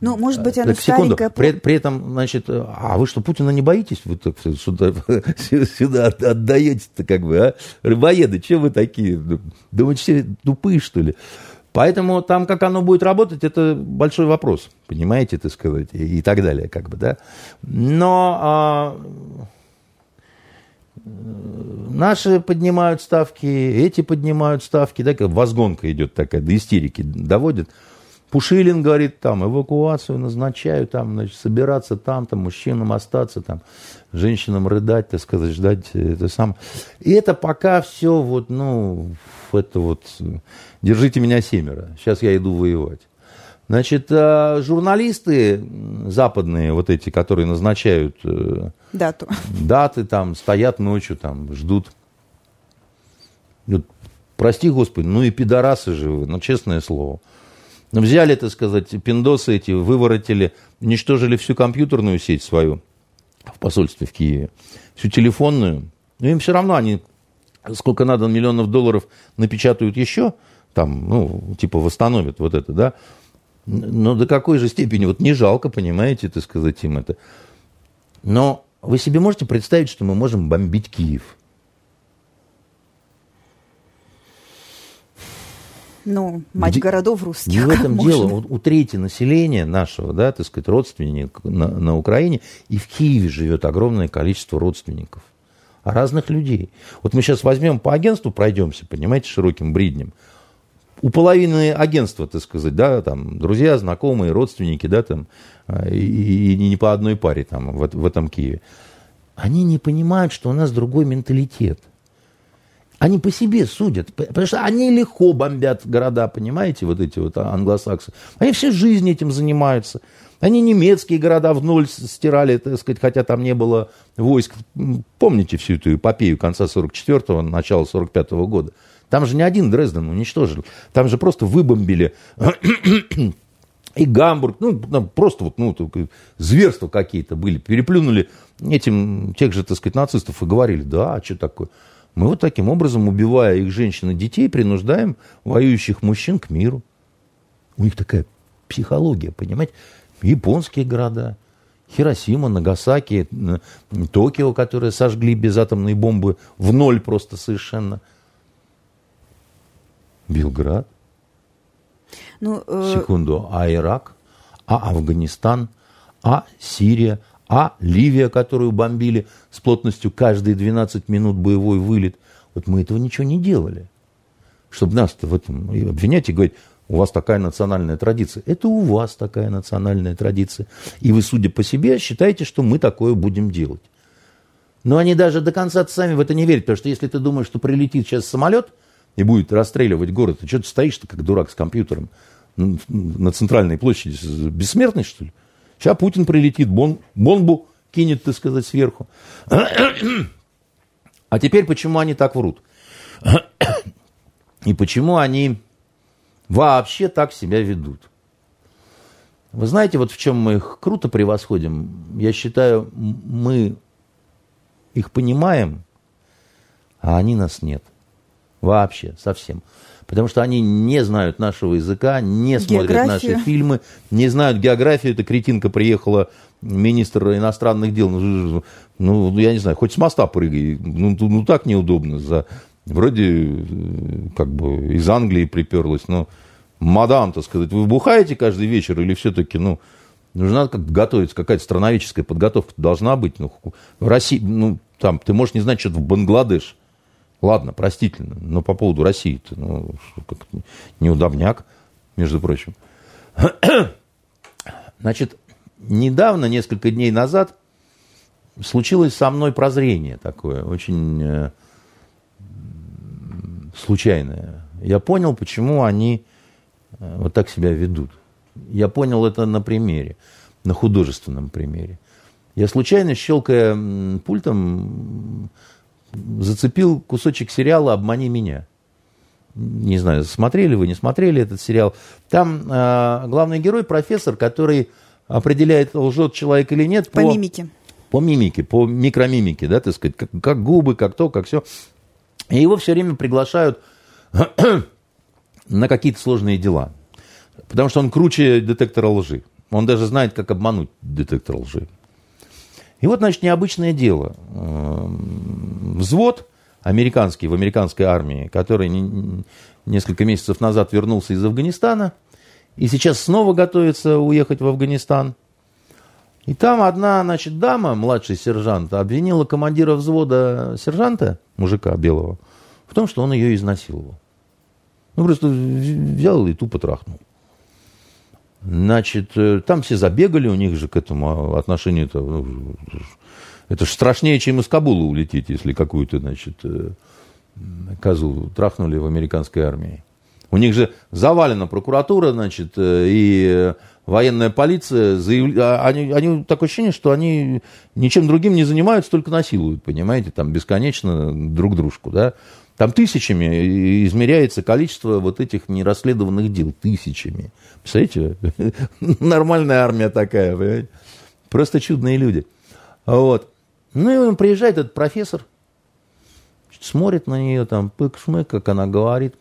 Ну, может быть, она так, секунду. При, при этом, значит, а вы что, Путина не боитесь? Вы так сюда, сюда отдаете-то как бы, а? Рыбоеды, что вы такие? Думаете, все тупые, что ли? Поэтому там, как оно будет работать, это большой вопрос, понимаете, так сказать, и, и так далее, как бы, да. Но а, Наши поднимают ставки, эти поднимают ставки, да, как возгонка идет такая, до истерики доводит. Пушилин говорит, там, эвакуацию назначаю, там, значит, собираться там, там, мужчинам остаться, там, женщинам рыдать, так сказать, ждать, это сам. И это пока все вот, ну, это вот, держите меня семеро, сейчас я иду воевать. Значит, э, журналисты западные, вот эти, которые назначают э, Дату. даты, там, стоят ночью, там, ждут. Вот, прости, Господи, ну и пидорасы же вы, ну, честное слово. Ну, взяли, так сказать, пиндосы эти, выворотили, уничтожили всю компьютерную сеть свою в посольстве в Киеве, всю телефонную. Но им все равно они сколько надо миллионов долларов напечатают еще, там, ну, типа восстановят вот это, да, но до какой же степени, вот не жалко, понимаете, так сказать, им это. Но вы себе можете представить, что мы можем бомбить Киев? Ну, мать Где, городов русских. Не в этом можно. дело. У, у трети населения нашего, да, так сказать, родственников на, на Украине, и в Киеве живет огромное количество родственников. А разных людей. Вот мы сейчас возьмем по агентству, пройдемся, понимаете, широким бреднем у половины агентства, так сказать, да, там, друзья, знакомые, родственники, да, там, а, и, и, не по одной паре там в, в этом Киеве, они не понимают, что у нас другой менталитет. Они по себе судят, потому что они легко бомбят города, понимаете, вот эти вот англосаксы. Они всю жизнь этим занимаются. Они немецкие города в ноль стирали, так сказать, хотя там не было войск. Помните всю эту эпопею конца 44-го, начала 45-го года? Там же не один Дрезден уничтожил. Там же просто выбомбили и Гамбург, ну, просто вот, ну, зверства какие-то были, переплюнули этим, тех же, так сказать, нацистов и говорили, да, а что такое? Мы вот таким образом, убивая их женщин и детей, принуждаем воюющих мужчин к миру. У них такая психология, понимаете? Японские города, Хиросима, Нагасаки, Токио, которые сожгли без атомной бомбы в ноль просто совершенно – Белград. Ну, э... Секунду. А Ирак? А Афганистан? А Сирия? А Ливия, которую бомбили с плотностью каждые 12 минут боевой вылет? Вот мы этого ничего не делали. Чтобы нас-то в этом обвинять и говорить, у вас такая национальная традиция. Это у вас такая национальная традиция. И вы, судя по себе, считаете, что мы такое будем делать. Но они даже до конца сами в это не верят, потому что если ты думаешь, что прилетит сейчас самолет – и будет расстреливать город, ты что ты стоишь-то как дурак с компьютером на центральной площади? Бессмертный, что ли? Сейчас Путин прилетит, бон, бомбу кинет, так сказать, сверху. А теперь почему они так врут? и почему они вообще так себя ведут. Вы знаете, вот в чем мы их круто превосходим? Я считаю, мы их понимаем, а они нас нет. Вообще, совсем. Потому что они не знают нашего языка, не смотрят географию. наши фильмы, не знают географию. Эта кретинка приехала, министр иностранных дел. Ну, ну я не знаю, хоть с моста прыгай. Ну, ну так неудобно. За, вроде э, как бы из Англии приперлась, но мадам, так сказать, вы бухаете каждый вечер или все-таки, ну, нужна как готовиться, какая-то страновическая подготовка должна быть. Ну, в России, ну, там, ты можешь не знать, что-то в Бангладеш. Ладно, простительно, но по поводу России-то, ну, как неудобняк, между прочим. Значит, недавно, несколько дней назад, случилось со мной прозрение такое, очень э, случайное. Я понял, почему они э, вот так себя ведут. Я понял это на примере, на художественном примере. Я случайно, щелкая пультом, зацепил кусочек сериала «Обмани меня». Не знаю, смотрели вы, не смотрели этот сериал. Там э, главный герой профессор, который определяет, лжет человек или нет. По, по мимике. По мимике, по микромимике, да, так сказать, как, как губы, как то, как все. И его все время приглашают на какие-то сложные дела. Потому что он круче детектора лжи. Он даже знает, как обмануть детектор лжи. И вот, значит, необычное дело. Взвод американский в американской армии, который несколько месяцев назад вернулся из Афганистана, и сейчас снова готовится уехать в Афганистан. И там одна, значит, дама, младший сержант, обвинила командира взвода сержанта, мужика белого, в том, что он ее изнасиловал. Ну, просто взял и тупо трахнул. Значит, э, там все забегали, у них же к этому отношению-то... Ну, это же страшнее, чем из Кабула улететь, если какую-то, значит, э, козу трахнули в американской армии. У них же завалена прокуратура, значит, э, и военная полиция. Заяв... А, они, они такое ощущение, что они ничем другим не занимаются, только насилуют, понимаете, там бесконечно друг дружку, да. Там тысячами измеряется количество вот этих нерасследованных дел. Тысячами. Представляете? Нормальная армия такая, понимаете? Просто чудные люди. Вот. Ну, и он приезжает, этот профессор, смотрит на нее, там, пык-шмык, как она говорит.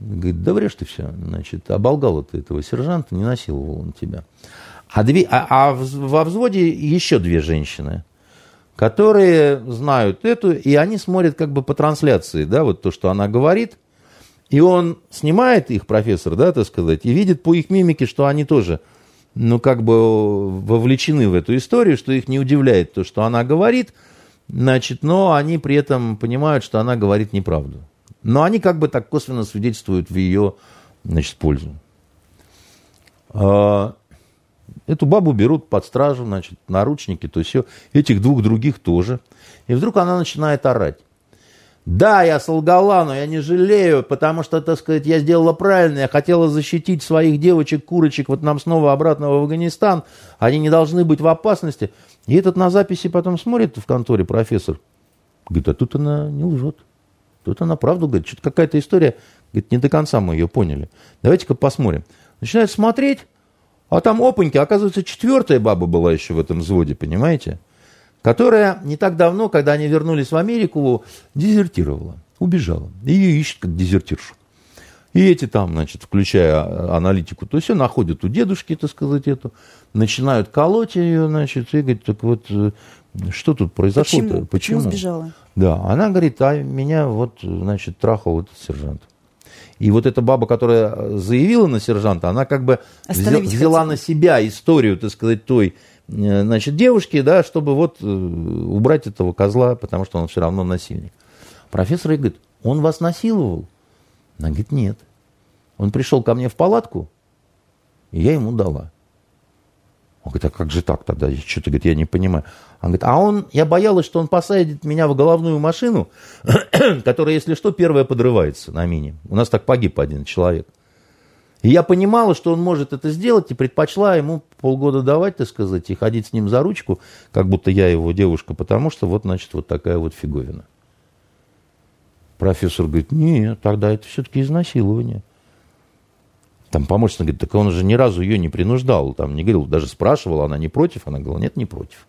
Говорит, да врешь ты все. Значит, оболгал ты этого сержанта, не насиловал он тебя. А, две, а, а во взводе еще две женщины – которые знают эту, и они смотрят как бы по трансляции, да, вот то, что она говорит, и он снимает их, профессор, да, так сказать, и видит по их мимике, что они тоже, ну, как бы вовлечены в эту историю, что их не удивляет то, что она говорит, значит, но они при этом понимают, что она говорит неправду. Но они как бы так косвенно свидетельствуют в ее, значит, пользу. А, Эту бабу берут под стражу, значит, наручники, то все. Этих двух других тоже. И вдруг она начинает орать. Да, я солгала, но я не жалею, потому что, так сказать, я сделала правильно. Я хотела защитить своих девочек, курочек, вот нам снова обратно в Афганистан. Они не должны быть в опасности. И этот на записи потом смотрит в конторе профессор. Говорит, а тут она не лжет. Тут она правду говорит. Что-то какая-то история, говорит, не до конца мы ее поняли. Давайте-ка посмотрим. Начинает смотреть, а там опаньки, оказывается, четвертая баба была еще в этом взводе, понимаете? Которая не так давно, когда они вернулись в Америку, дезертировала, убежала. Ее ищут как дезертиршу. И эти там, значит, включая аналитику, то все находят у дедушки, так сказать, эту, начинают колоть ее, значит, и говорит, так вот, э, что тут произошло-то? Почему? Почему сбежала? Да, она говорит, а меня вот, значит, трахал этот сержант. И вот эта баба, которая заявила на сержанта, она как бы взяла на себя историю, так сказать, той э, значит, девушки, да, чтобы вот э, убрать этого козла, потому что он все равно насильник. Профессор ей говорит, он вас насиловал? Она говорит, нет. Он пришел ко мне в палатку, и я ему дала. Он говорит, а как же так тогда? Что-то, говорит, я не понимаю. Он говорит, а он, я боялась, что он посадит меня в головную машину, которая, если что, первая подрывается на мине. У нас так погиб один человек. И я понимала, что он может это сделать, и предпочла ему полгода давать, так сказать, и ходить с ним за ручку, как будто я его девушка, потому что вот, значит, вот такая вот фиговина. Профессор говорит, нет, тогда это все-таки изнасилование. Там помощница говорит, так он же ни разу ее не принуждал, там не говорил, даже спрашивал, она не против, она говорила, нет, не против.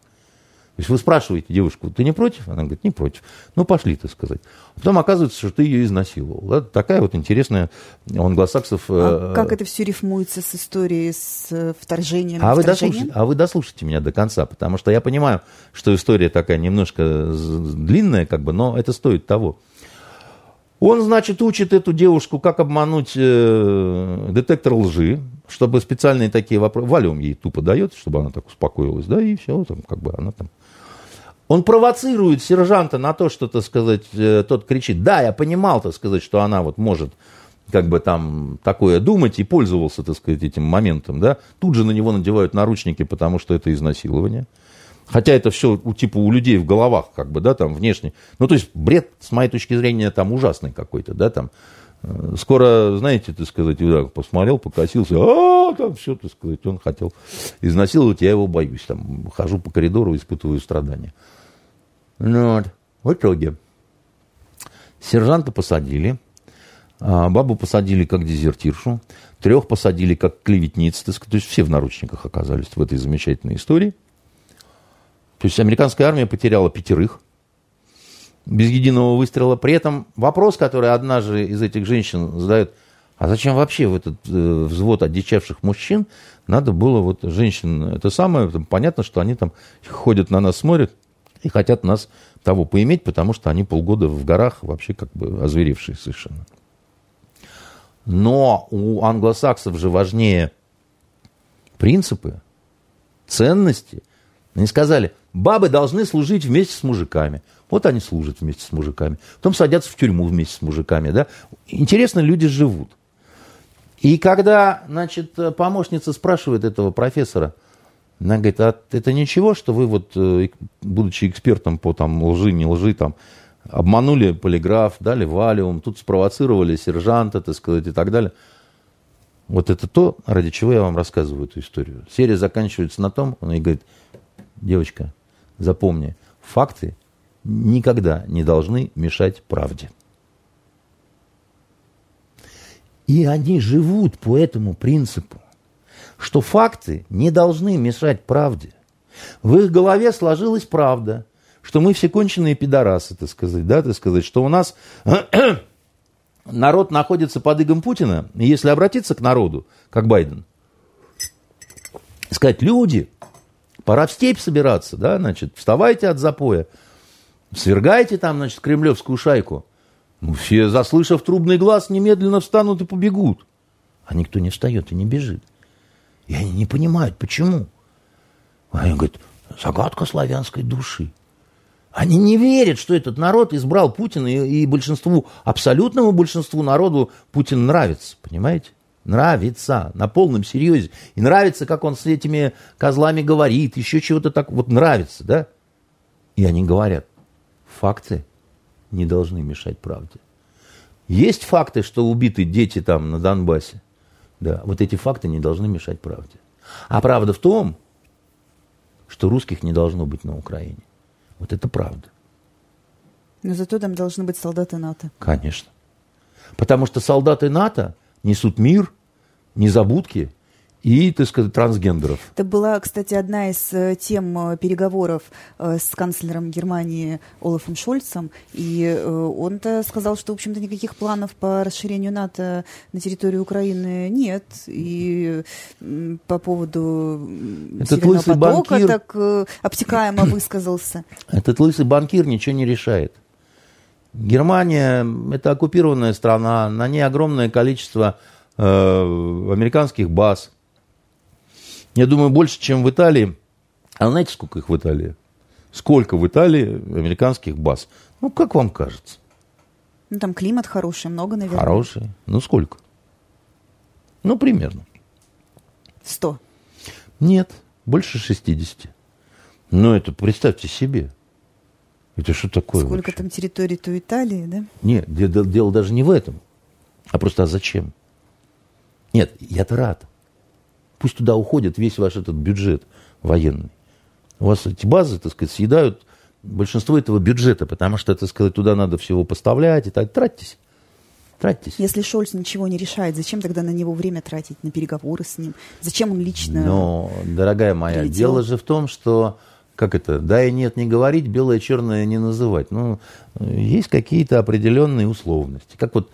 То есть вы спрашиваете девушку, ты не против? Она говорит, не против. Ну, пошли, так сказать. Потом оказывается, что ты ее изнасиловал. Это такая вот интересная у англосаксов... А э, как это все рифмуется с историей, с э, вторжением? А вы, дослушайте, а вы дослушайте меня до конца, потому что я понимаю, что история такая немножко длинная, как бы, но это стоит того. Он, значит, учит эту девушку, как обмануть э, детектор лжи, чтобы специальные такие вопросы... Валюм ей тупо дает, чтобы она так успокоилась, да, и все, там, как бы она там он провоцирует сержанта на то, что, так сказать, э, тот кричит, да, я понимал, так сказать, что она вот может как бы там такое думать и пользовался, так сказать, этим моментом, да. Тут же на него надевают наручники, потому что это изнасилование. Хотя это все у, типа у людей в головах, как бы, да, там внешне. Ну, то есть бред, с моей точки зрения, там ужасный какой-то, да, там. Э, скоро, знаете, так сказать, я посмотрел, покосился, а, там все, так сказать, он хотел изнасиловать, я его боюсь, там, хожу по коридору, испытываю страдания. Ну, вот. В итоге сержанта посадили, а бабу посадили как дезертиршу, трех посадили как клеветниц, то есть все в наручниках оказались в этой замечательной истории. То есть американская армия потеряла пятерых без единого выстрела. При этом вопрос, который одна же из этих женщин задает, а зачем вообще в этот э, взвод одичавших мужчин надо было вот женщин, это самое, там, понятно, что они там ходят на нас, смотрят, и хотят нас того поиметь, потому что они полгода в горах вообще как бы озверевшие совершенно. Но у англосаксов же важнее принципы, ценности. Они сказали, бабы должны служить вместе с мужиками. Вот они служат вместе с мужиками. Потом садятся в тюрьму вместе с мужиками. Да? Интересно, люди живут. И когда, значит, помощница спрашивает этого профессора – она говорит, а это ничего, что вы вот, э, будучи экспертом по там лжи, не лжи, там, обманули полиграф, дали валиум, тут спровоцировали сержанта, так сказать, и так далее. Вот это то, ради чего я вам рассказываю эту историю. Серия заканчивается на том, она говорит, девочка, запомни, факты никогда не должны мешать правде. И они живут по этому принципу что факты не должны мешать правде. В их голове сложилась правда, что мы все конченые пидорасы, так сказать, да, так сказать, что у нас народ находится под игом Путина, и если обратиться к народу, как Байден, сказать, люди, пора в степь собираться, да, значит, вставайте от запоя, свергайте там, значит, кремлевскую шайку. Ну, все, заслышав трубный глаз, немедленно встанут и побегут. А никто не встает и не бежит. И они не понимают, почему. Они говорят, загадка славянской души. Они не верят, что этот народ избрал Путина, и, и большинству, абсолютному большинству народу Путин нравится, понимаете? Нравится, на полном серьезе. И нравится, как он с этими козлами говорит, еще чего-то так, вот нравится, да? И они говорят, факты не должны мешать правде. Есть факты, что убиты дети там на Донбассе. Да, вот эти факты не должны мешать правде. А правда в том, что русских не должно быть на Украине. Вот это правда. Но зато там должны быть солдаты НАТО. Конечно. Потому что солдаты НАТО несут мир, незабудки и, так сказать, трансгендеров. Это была, кстати, одна из э, тем э, переговоров э, с канцлером Германии Олафом Шольцем, и он-то сказал, что, в общем-то, никаких планов по расширению НАТО на территории Украины нет, и по поводу Этот Северного потока банкир... так обтекаемо высказался. Этот лысый банкир ничего не решает. Германия – это оккупированная страна, на ней огромное количество э, американских баз – я думаю, больше, чем в Италии. А знаете, сколько их в Италии? Сколько в Италии американских баз? Ну, как вам кажется? Ну, там климат хороший, много, наверное. Хороший. Ну, сколько? Ну, примерно. Сто. Нет, больше 60. Ну, это представьте себе. Это что такое? Сколько вообще? там территорий-то у Италии, да? Нет, дело, дело даже не в этом. А просто а зачем? Нет, я-то рад. Пусть туда уходит весь ваш этот бюджет военный. У вас эти базы, так сказать, съедают большинство этого бюджета, потому что, так сказать, туда надо всего поставлять и так. Тратьтесь. Тратьтесь. Если Шольц ничего не решает, зачем тогда на него время тратить, на переговоры с ним? Зачем он лично Но, дорогая моя, прилетел? дело же в том, что как это, да и нет не говорить, белое черное не называть. Ну, есть какие-то определенные условности. Как вот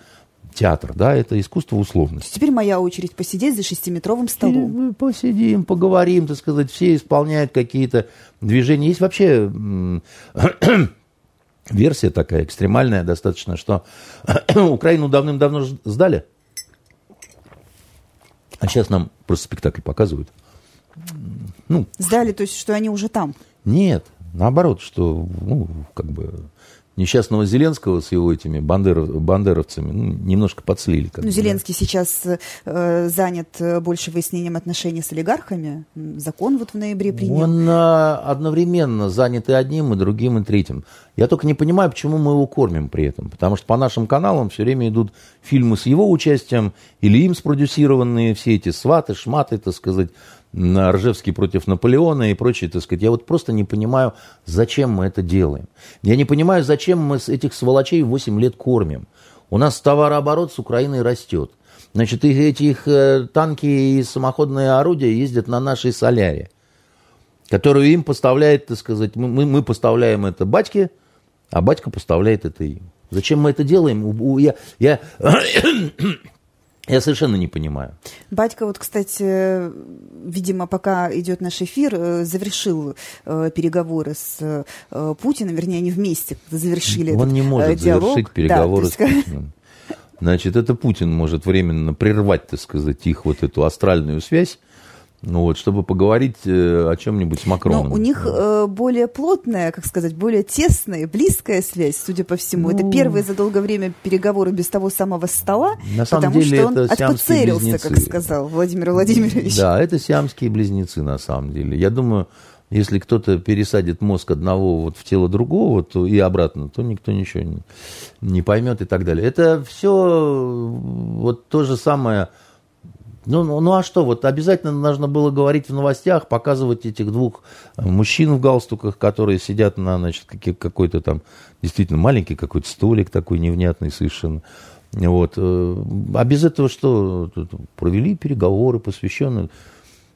театр, да, это искусство условности. Теперь моя очередь посидеть за шестиметровым столом. Мы посидим, поговорим, так сказать, все исполняют какие-то движения. Есть вообще версия такая экстремальная достаточно, что Украину давным-давно сдали, а сейчас нам просто спектакль показывают. Ну, сдали, то есть, что они уже там? Нет, наоборот, что, ну, как бы несчастного Зеленского с его этими бандеров, бандеровцами ну, немножко подслили. Как ну, Зеленский да. сейчас э, занят э, больше выяснением отношений с олигархами. Закон вот в ноябре принял. Он э, одновременно занят и одним, и другим, и третьим. Я только не понимаю, почему мы его кормим при этом. Потому что по нашим каналам все время идут фильмы с его участием, или им спродюсированные все эти сваты, шматы, так сказать, на Ржевский против Наполеона и прочее, так сказать. Я вот просто не понимаю, зачем мы это делаем. Я не понимаю, зачем мы этих сволочей 8 лет кормим. У нас товарооборот с Украиной растет. Значит, их, этих э, танки и самоходные орудия ездят на нашей соляре, которую им поставляет, так сказать, мы, мы поставляем это батьке, а батька поставляет это им. Зачем мы это делаем? Я, я я совершенно не понимаю. Батька, вот, кстати, видимо, пока идет наш эфир, э, завершил э, переговоры с э, Путиным, вернее, они вместе завершили Он этот не может диалог. завершить переговоры да, с Путиным. Значит, это Путин может временно прервать, так сказать, их вот эту астральную связь, ну вот, чтобы поговорить э, о чем-нибудь с Макроном. Но у них э, более плотная, как сказать, более тесная, близкая связь, судя по всему. Ну, это первые за долгое время переговоры без того самого стола, на самом потому деле что он отпоцерился, как сказал Владимир Владимирович. Да, это сиамские близнецы на самом деле. Я думаю, если кто-то пересадит мозг одного вот в тело другого то и обратно, то никто ничего не, не поймет и так далее. Это все вот то же самое ну, ну, ну а что, вот обязательно нужно было говорить в новостях, показывать этих двух э, мужчин в галстуках, которые сидят на, значит, какой-то там действительно маленький какой-то столик такой невнятный совершенно. Вот. Э, а без этого что? Провели переговоры, посвященные.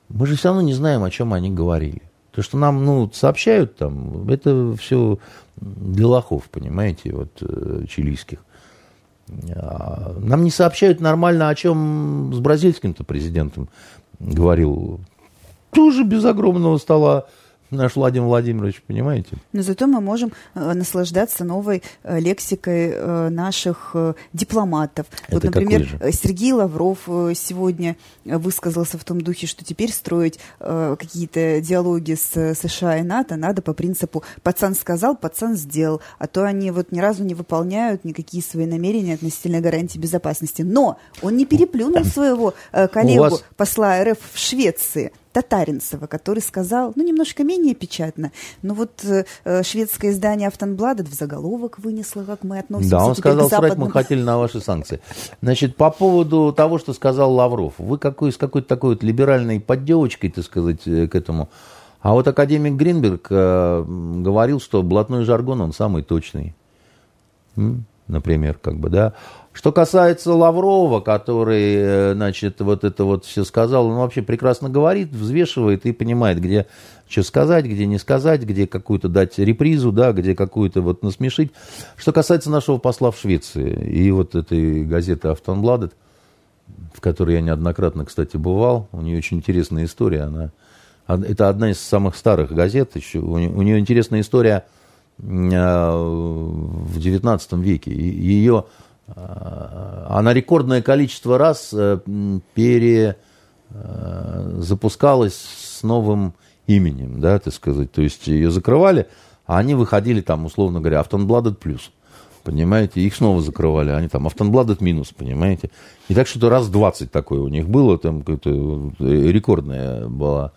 Мы же все равно не знаем, о чем они говорили. То, что нам ну, сообщают там, это все для лохов, понимаете, вот, э, чилийских. Нам не сообщают нормально, о чем с бразильским-то президентом говорил. Тоже без огромного стола наш Владимир Владимирович, понимаете? Но зато мы можем э, наслаждаться новой э, лексикой э, наших э, дипломатов. Это вот, например, Сергей Лавров э, сегодня высказался в том духе, что теперь строить э, какие-то диалоги с США и НАТО надо по принципу «пацан сказал, пацан сделал», а то они вот ни разу не выполняют никакие свои намерения относительно гарантии безопасности. Но он не переплюнул своего э, коллегу, вас... посла РФ в Швеции. Татаринцева, который сказал, ну, немножко менее печатно, но вот э, э шведское издание «Автонбладет» в заголовок вынесло, как мы относимся Да, он сказал, западным... мы хотели на ваши санкции. Значит, по поводу того, что сказал Лавров, вы какой, с какой-то такой вот либеральной поддевочкой, так сказать, э, к этому... А вот академик Гринберг э, говорил, что блатной жаргон, он самый точный. М? Например, как бы, да. Что касается Лаврова, который, э, значит, вот это вот все сказал, он вообще прекрасно говорит, взвешивает и понимает, где что сказать, где не сказать, где какую-то дать репризу, да, где какую-то вот насмешить. Что касается нашего посла в Швеции и вот этой газеты «Автонбладет», в которой я неоднократно, кстати, бывал, у нее очень интересная история, она, это одна из самых старых газет, еще, у нее, интересная история э, в XIX веке, ее она рекордное количество раз э, перезапускалась с новым именем, да, так сказать. То есть ее закрывали, а они выходили там, условно говоря, Автонбладет плюс. Понимаете, их снова закрывали, они там Автонбладет минус, понимаете. И так что раз 20 такое у них было, там какая-то рекордная была,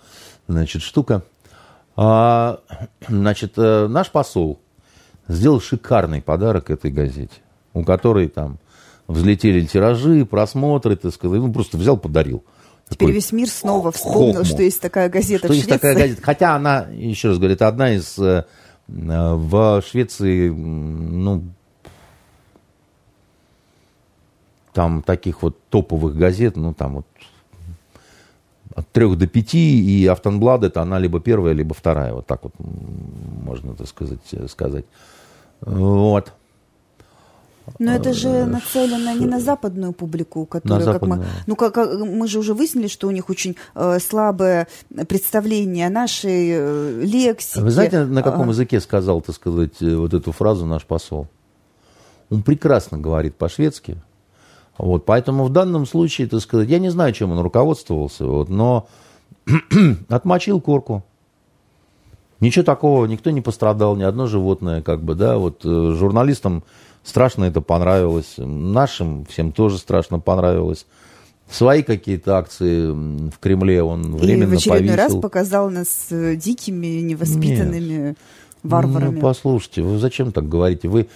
значит, штука. А, значит, э, наш посол сделал шикарный подарок этой газете у которой там взлетели тиражи, просмотры, так сказать, ну, просто взял, подарил. Теперь Такой весь мир снова вспомнил, хохму. что есть такая газета что в есть такая газета. Хотя она, еще раз говорю, это одна из э, В Швеции, ну, там таких вот топовых газет, ну, там вот от трех до пяти, и Автонблад это она либо первая, либо вторая, вот так вот можно, так сказать, сказать. Вот. Но это же нацелено не на западную публику, которая, на как мы, ну как мы же уже выяснили, что у них очень э, слабое представление о нашей э, лексике. Вы знаете, на каком а... языке сказал, так сказать, э, вот эту фразу наш посол? Он прекрасно говорит по-шведски. Вот, поэтому в данном случае, так сказать, я не знаю, чем он руководствовался, вот, но отмочил корку. Ничего такого, никто не пострадал, ни одно животное, как бы, да, вот э, журналистам страшно это понравилось, нашим всем тоже страшно понравилось. Свои какие-то акции в Кремле он временно И в очередной повесил. раз показал нас э, дикими, невоспитанными. Нет варварами. Ну, послушайте, вы зачем так говорите? Вы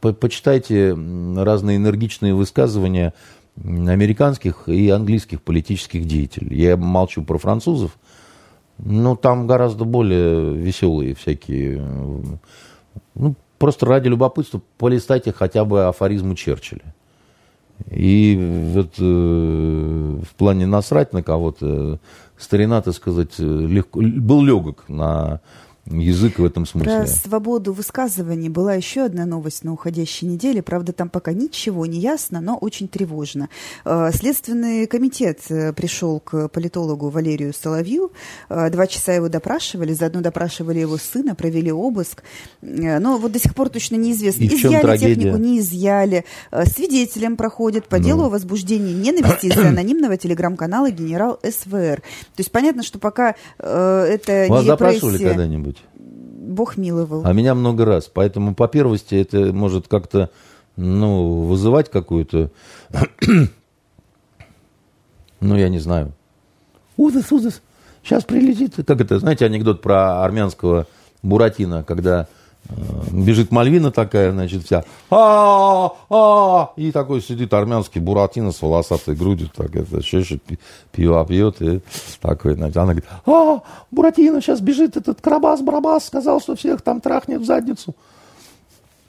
по почитайте разные энергичные высказывания американских и английских политических деятелей. Я молчу про французов, но там гораздо более веселые всякие. Ну, просто ради любопытства полистайте хотя бы афоризмы Черчилля. И вот э, в плане насрать на кого-то, старина, так сказать, легко, был легок на язык в этом смысле. Про свободу высказываний была еще одна новость на уходящей неделе. Правда, там пока ничего не ясно, но очень тревожно. Э, Следственный комитет э, пришел к политологу Валерию Соловью. Э, два часа его допрашивали, заодно допрашивали его сына, провели обыск. Но вот до сих пор точно неизвестно, И изъяли трагедия? технику, не изъяли. Свидетелем проходит по ну. делу о возбуждении ненависти из анонимного телеграм-канала «Генерал СВР». То есть понятно, что пока это Вас не запрашивали когда-нибудь? Бог миловал. А меня много раз. Поэтому по первости это может как-то ну, вызывать какую-то, ну, я не знаю, ужас, ужас, сейчас прилетит. Как это, знаете, анекдот про армянского Буратино, когда бежит Мальвина такая, значит, вся, а а и такой сидит армянский Буратино с волосатой грудью, так это, чешет, пиво пьет, и такой, значит, она говорит, а, Буратино, сейчас бежит этот Карабас-Барабас, сказал, что всех там трахнет в задницу.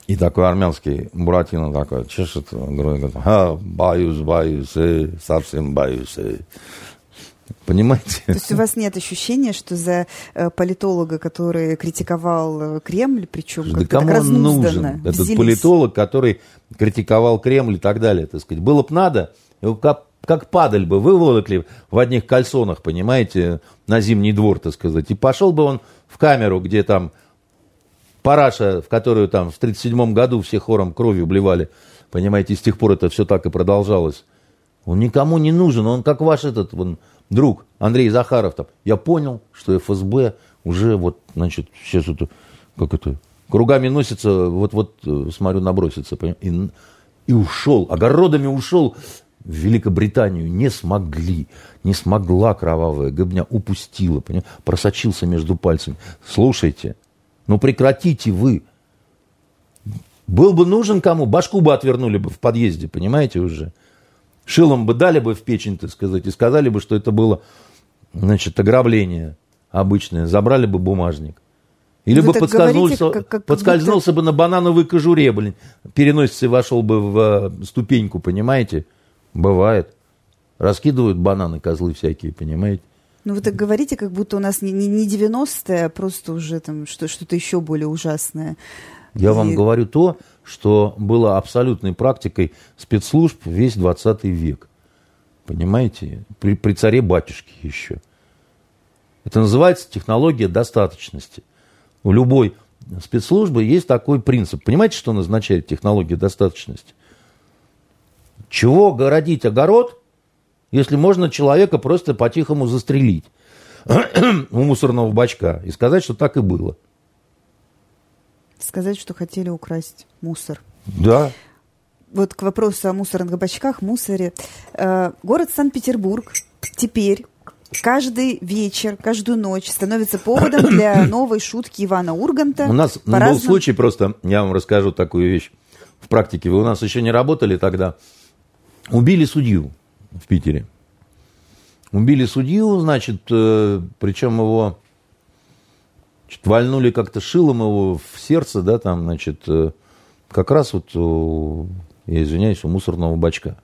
И такой армянский Буратино такой чешет грудь, говорит, а, боюсь, боюсь, э, совсем боюсь. Э. Понимаете? То есть у вас нет ощущения, что за э, политолога, который критиковал э, Кремль, причем да кому так он нужен? Этот взялись... политолог, который критиковал Кремль и так далее, так сказать. Было бы надо, как, как падаль бы выволокли в одних кальсонах, понимаете, на Зимний двор, так сказать. И пошел бы он в камеру, где там параша, в которую там в 1937 году все хором кровью блевали, понимаете, и с тех пор это все так и продолжалось. Он никому не нужен, он как ваш этот вон, друг Андрей Захаров там. Я понял, что ФСБ уже вот, значит, сейчас это, как это, кругами носится, вот-вот, э, смотрю, набросится, и, и ушел, огородами ушел в Великобританию. Не смогли, не смогла кровавая гобня, упустила, понимаете, просочился между пальцами. Слушайте, ну прекратите вы. Был бы нужен кому, башку бы отвернули бы в подъезде, понимаете уже. Шилом бы дали бы в печень, так сказать, и сказали бы, что это было, значит, ограбление обычное. Забрали бы бумажник. Или Вы бы подскользнулся, говорите, как, как подскользнулся будто... бы на банановой кожуре, блин, переносится и вошел бы в э, ступеньку, понимаете? Бывает. Раскидывают бананы козлы всякие, понимаете? Ну, вы так говорите, как будто у нас не, не, не 90-е, а просто уже там что, что-то еще более ужасное. Я и... вам говорю то, что было абсолютной практикой спецслужб весь 20 век. Понимаете? При, при царе-батюшке еще. Это называется технология достаточности. У любой спецслужбы есть такой принцип. Понимаете, что назначает технология достаточности? Чего городить огород, если можно человека просто по-тихому застрелить у мусорного бачка и сказать, что так и было. Сказать, что хотели украсть мусор. Да. Вот к вопросу о мусорных бачках, мусоре. Э, город Санкт-Петербург теперь каждый вечер, каждую ночь становится поводом для новой шутки Ивана Урганта. У нас ну, был случай просто, я вам расскажу такую вещь в практике. Вы у нас еще не работали тогда. Убили судью в Питере. Убили судью, значит, э, причем его Значит, вальнули как-то шилом его в сердце, да, там, значит, э, как раз вот, я извиняюсь, у мусорного бачка.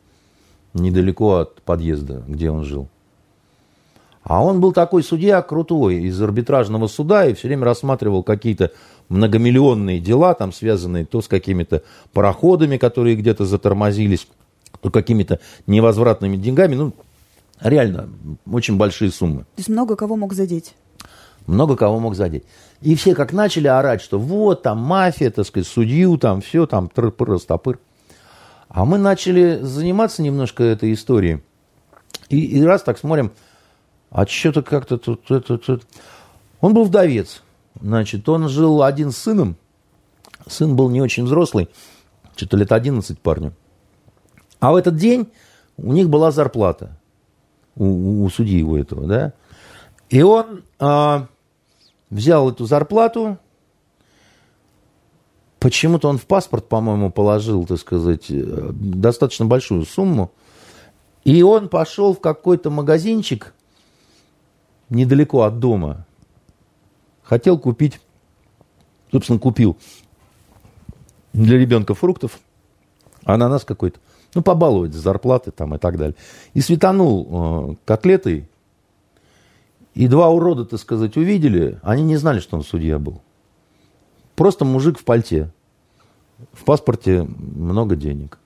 Недалеко от подъезда, где он жил. А он был такой судья крутой из арбитражного суда и все время рассматривал какие-то многомиллионные дела, там связанные то с какими-то пароходами, которые где-то затормозились, то какими-то невозвратными деньгами. Ну, реально, очень большие суммы. То есть много кого мог задеть? Много кого мог задеть. И все как начали орать, что вот там мафия, так сказать, судью, там все, там тыр-пыр-растопыр. А мы начали заниматься немножко этой историей. И, и раз так смотрим, а что-то как-то тут, это, тут. Он был вдовец. Значит, он жил один с сыном. Сын был не очень взрослый, что-то лет 11 парню. А в этот день у них была зарплата у, у судьи его этого, да. И он а, взял эту зарплату, почему-то он в паспорт, по-моему, положил, так сказать, э, достаточно большую сумму, и он пошел в какой-то магазинчик недалеко от дома, хотел купить, собственно, купил для ребенка фруктов, ананас какой-то, ну, побаловать за зарплаты там и так далее. И светанул э, котлетой и два урода, так сказать, увидели, они не знали, что он судья был. Просто мужик в пальте. В паспорте много денег.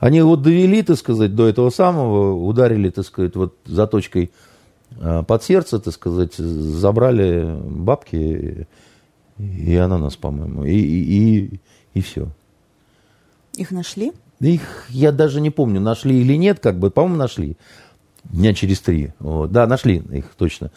Они его довели, так сказать, до этого самого, ударили, так сказать, вот заточкой а, под сердце, так сказать, забрали бабки и ананас, по-моему, и, и, и, и все. Их нашли? Их я даже не помню, нашли или нет, как бы, по-моему, нашли дня через три. Вот. Да, нашли их точно.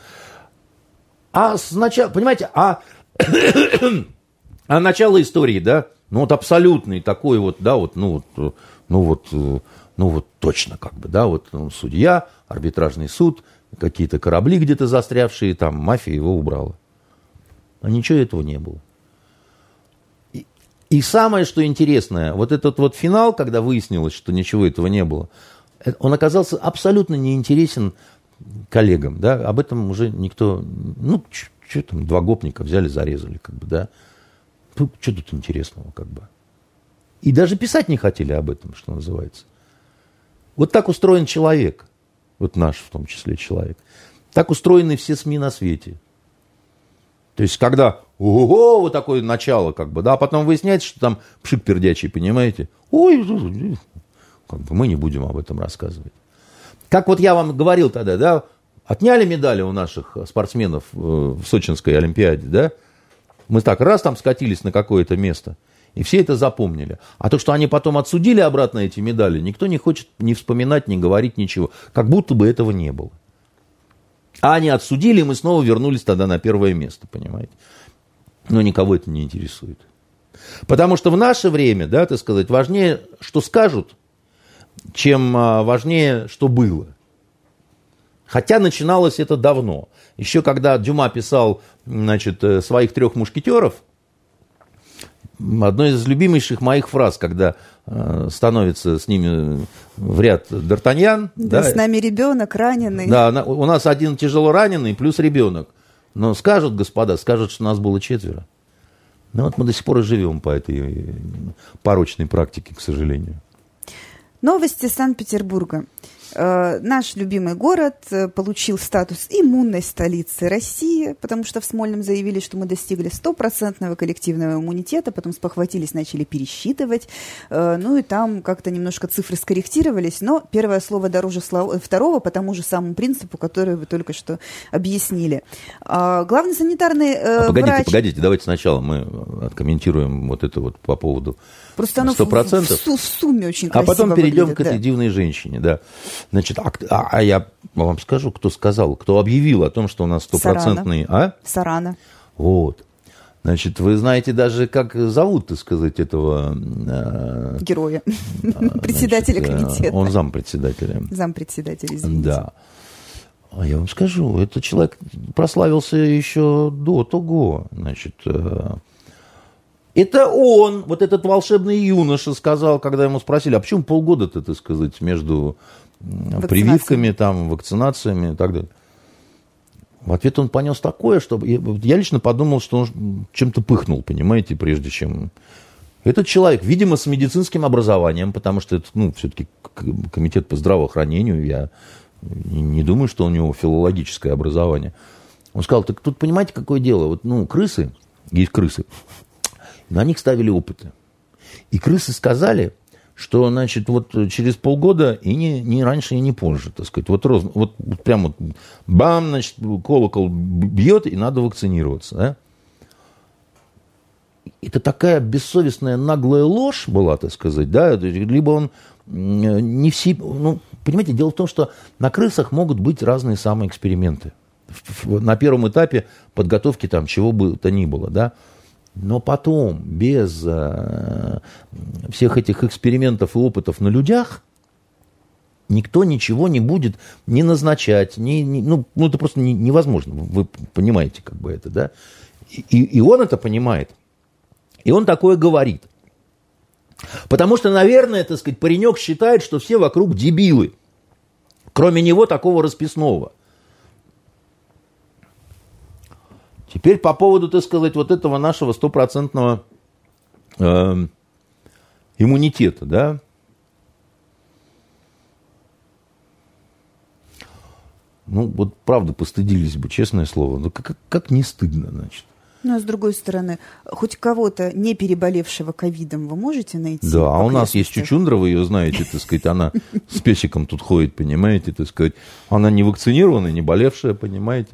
А сначала, понимаете, а, а начало истории, да, ну вот абсолютный такой вот, да, вот, ну вот, ну вот, ну вот точно как бы, да, вот ну, судья, арбитражный суд, какие-то корабли где-то застрявшие, там мафия его убрала. А ничего этого не было. И, и самое, что интересное, вот этот вот финал, когда выяснилось, что ничего этого не было, он оказался абсолютно неинтересен коллегам, да, об этом уже никто, ну, что там, два гопника взяли, зарезали, как бы, да, что тут интересного, как бы. И даже писать не хотели об этом, что называется. Вот так устроен человек, вот наш в том числе человек. Так устроены все СМИ на свете. То есть, когда ого, вот такое начало, как бы, да, а потом выясняется, что там пшик пердячий, понимаете? Ой, как бы мы не будем об этом рассказывать. Как вот я вам говорил тогда, да, отняли медали у наших спортсменов э, в Сочинской Олимпиаде, да, мы так раз там скатились на какое-то место, и все это запомнили. А то, что они потом отсудили обратно эти медали, никто не хочет ни вспоминать, ни говорить ничего. Как будто бы этого не было. А они отсудили, и мы снова вернулись тогда на первое место, понимаете. Но никого это не интересует. Потому что в наше время, да, так сказать, важнее, что скажут, чем а, важнее, что было. Хотя начиналось это давно. Еще когда Дюма писал значит, э, своих трех мушкетеров, одной из любимейших моих фраз, когда э, становится с ними в ряд Д'Артаньян. Да, да, с нами ребенок раненый. Да, у нас один тяжело раненый плюс ребенок. Но скажут, господа, скажут, что нас было четверо. Ну вот мы до сих пор и живем по этой э, порочной практике, к сожалению. Новости Санкт-Петербурга. Э, наш любимый город э, получил статус иммунной столицы России, потому что в Смольном заявили, что мы достигли стопроцентного коллективного иммунитета, потом спохватились, начали пересчитывать, э, ну и там как-то немножко цифры скорректировались, но первое слово дороже второго по тому же самому принципу, который вы только что объяснили. А, главный санитарный а погодите, врач... Погодите, давайте сначала мы откомментируем вот это вот по поводу Просто оно 100%. В, в, в сумме очень красиво А потом перейдем выглядит, к этой да. дивной женщине, да. Значит, а, а, а я вам скажу, кто сказал, кто объявил о том, что у нас стопроцентный... А? Сарана. Вот. Значит, вы знаете даже, как зовут, так сказать, этого... Э, Героя. Председателя значит, э, комитета. Он зампредседателя. Зампредседателя, извините. Да. А я вам скажу, этот человек прославился еще до того. Значит, э, это он, вот этот волшебный юноша, сказал, когда ему спросили, а почему полгода-то, так сказать, между прививками, там, вакцинациями и так далее. В ответ он понес такое, что я, лично подумал, что он чем-то пыхнул, понимаете, прежде чем... Этот человек, видимо, с медицинским образованием, потому что это, ну, все-таки комитет по здравоохранению, я не думаю, что у него филологическое образование. Он сказал, так тут понимаете, какое дело? Вот, ну, крысы, есть крысы, на них ставили опыты. И крысы сказали, что, значит, вот через полгода и не, не раньше, и не позже, так сказать. Вот, роз, вот, прям вот бам, значит, колокол бьет, и надо вакцинироваться. Да? Это такая бессовестная наглая ложь была, так сказать, да, либо он не все, ну, понимаете, дело в том, что на крысах могут быть разные самые эксперименты. На первом этапе подготовки там чего бы то ни было, да, но потом, без э, всех этих экспериментов и опытов на людях, никто ничего не будет не назначать, не, не, ну, ну, это просто не, невозможно. Вы понимаете, как бы это, да? И, и он это понимает. И он такое говорит. Потому что, наверное, так сказать, паренек считает, что все вокруг дебилы. Кроме него такого расписного – Теперь по поводу, так сказать, вот этого нашего стопроцентного э, иммунитета, да. Ну, вот правда постыдились бы, честное слово. Ну, как, как не стыдно, значит. Ну, а с другой стороны, хоть кого-то, не переболевшего ковидом, вы можете найти? Да, а у нас есть Чучундра, вы ее знаете, так сказать, она с песиком тут ходит, понимаете, так сказать. Она не вакцинированная, не болевшая, понимаете.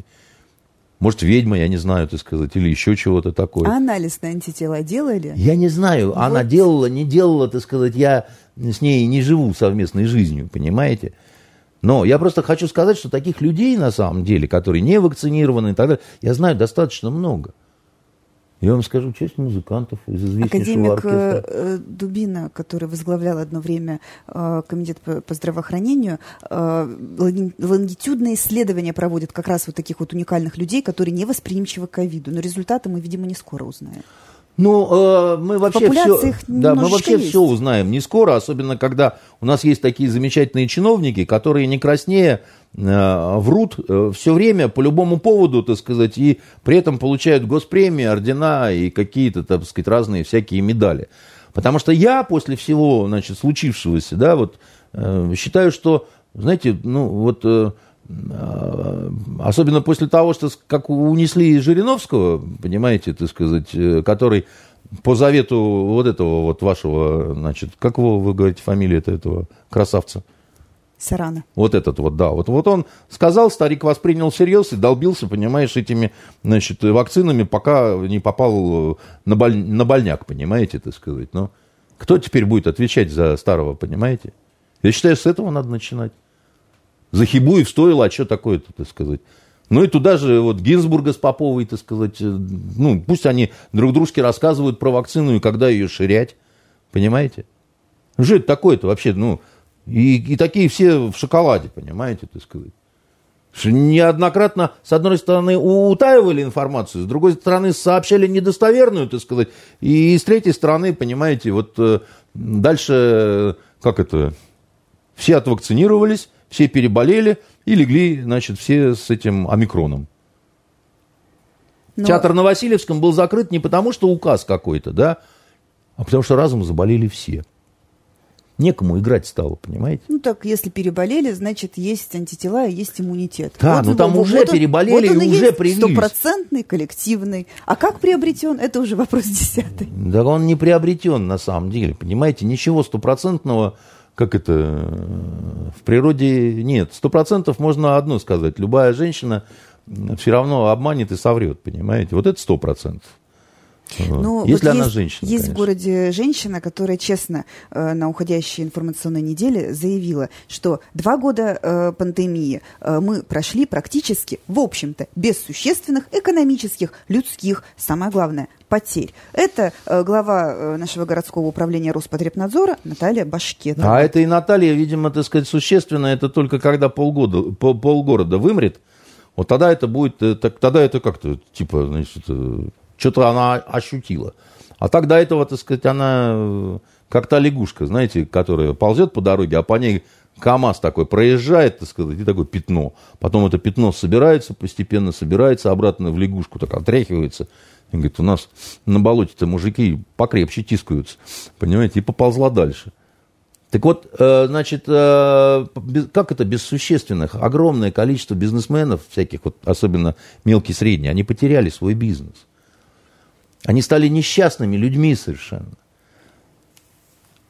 Может, ведьма, я не знаю, так сказать, или еще чего-то такое. А анализ на антитела делали? Я не знаю. Вот. Она делала, не делала, так сказать, я с ней не живу совместной жизнью, понимаете? Но я просто хочу сказать, что таких людей, на самом деле, которые не вакцинированы и так далее, я знаю достаточно много. Я вам скажу, часть музыкантов из известнейшего Академик оркестра. Э, Дубина, который возглавлял одно время э, комитет по здравоохранению, э, лонгитюдные исследования проводят как раз вот таких вот уникальных людей, которые не восприимчивы к ковиду. Но результаты мы, видимо, не скоро узнаем. Ну, э, мы вообще все, да, мы вообще есть. все узнаем не скоро, особенно когда у нас есть такие замечательные чиновники, которые не краснее э, врут э, все время по любому поводу, так сказать, и при этом получают госпремии, ордена и какие-то, так сказать, разные всякие медали. Потому что я после всего, значит, случившегося, да, вот э, считаю, что, знаете, ну, вот э, особенно после того, что как унесли Жириновского, понимаете, так сказать, э, который по завету вот этого вот вашего, значит, как его, вы говорите, фамилия этого красавца? Сарана. Вот этот вот, да. Вот, вот он сказал, старик воспринял всерьез и долбился, понимаешь, этими, значит, вакцинами, пока не попал на, боль, на больняк, понимаете, так сказать. Но кто теперь будет отвечать за старого, понимаете? Я считаю, с этого надо начинать. Захибуев стоило, а что такое-то, так сказать. Ну и туда же вот Гинзбурга с Поповой, так сказать, э, ну пусть они друг дружке рассказывают про вакцину и когда ее ширять, понимаете? Ну что это такое-то вообще, ну, и, и такие все в шоколаде, понимаете, так сказать. Неоднократно, с одной стороны, утаивали информацию, с другой стороны, сообщали недостоверную, так сказать, и с третьей стороны, понимаете, вот э, дальше, э, как это, все отвакцинировались, все переболели и легли, значит, все с этим омикроном. Но... Театр на Васильевском был закрыт не потому, что указ какой-то, да, а потому что разом заболели все. Некому играть стало, понимаете? Ну так, если переболели, значит, есть антитела и есть иммунитет. Да, вот, ну там уже вот переболели вот и уже привились. Стопроцентный, коллективный. А как приобретен, это уже вопрос десятый. Да он не приобретен на самом деле, понимаете? Ничего стопроцентного как это, в природе нет. Сто процентов можно одно сказать. Любая женщина все равно обманет и соврет, понимаете? Вот это сто процентов. Ну, Если вот она есть, женщина. Есть конечно. в городе женщина, которая честно э, на уходящей информационной неделе заявила, что два года э, пандемии э, мы прошли практически, в общем-то, без существенных экономических, людских, самое главное, потерь. Это э, глава э, нашего городского управления Роспотребнадзора Наталья Башкетова. А это и Наталья, видимо, так сказать, существенно, это только когда полгода, пол, полгорода вымрет, вот тогда это будет, э, так, тогда это как-то, типа, значит, что-то она ощутила. А так до этого, так сказать, она как та лягушка, знаете, которая ползет по дороге, а по ней КАМАЗ такой проезжает, так сказать, и такое пятно. Потом это пятно собирается, постепенно собирается, обратно в лягушку так отряхивается. И говорит, у нас на болоте-то мужики покрепче тискаются, понимаете, и поползла дальше. Так вот, э, значит, э, как это без существенных? Огромное количество бизнесменов, всяких, вот, особенно мелкие и средние, они потеряли свой бизнес. Они стали несчастными людьми совершенно.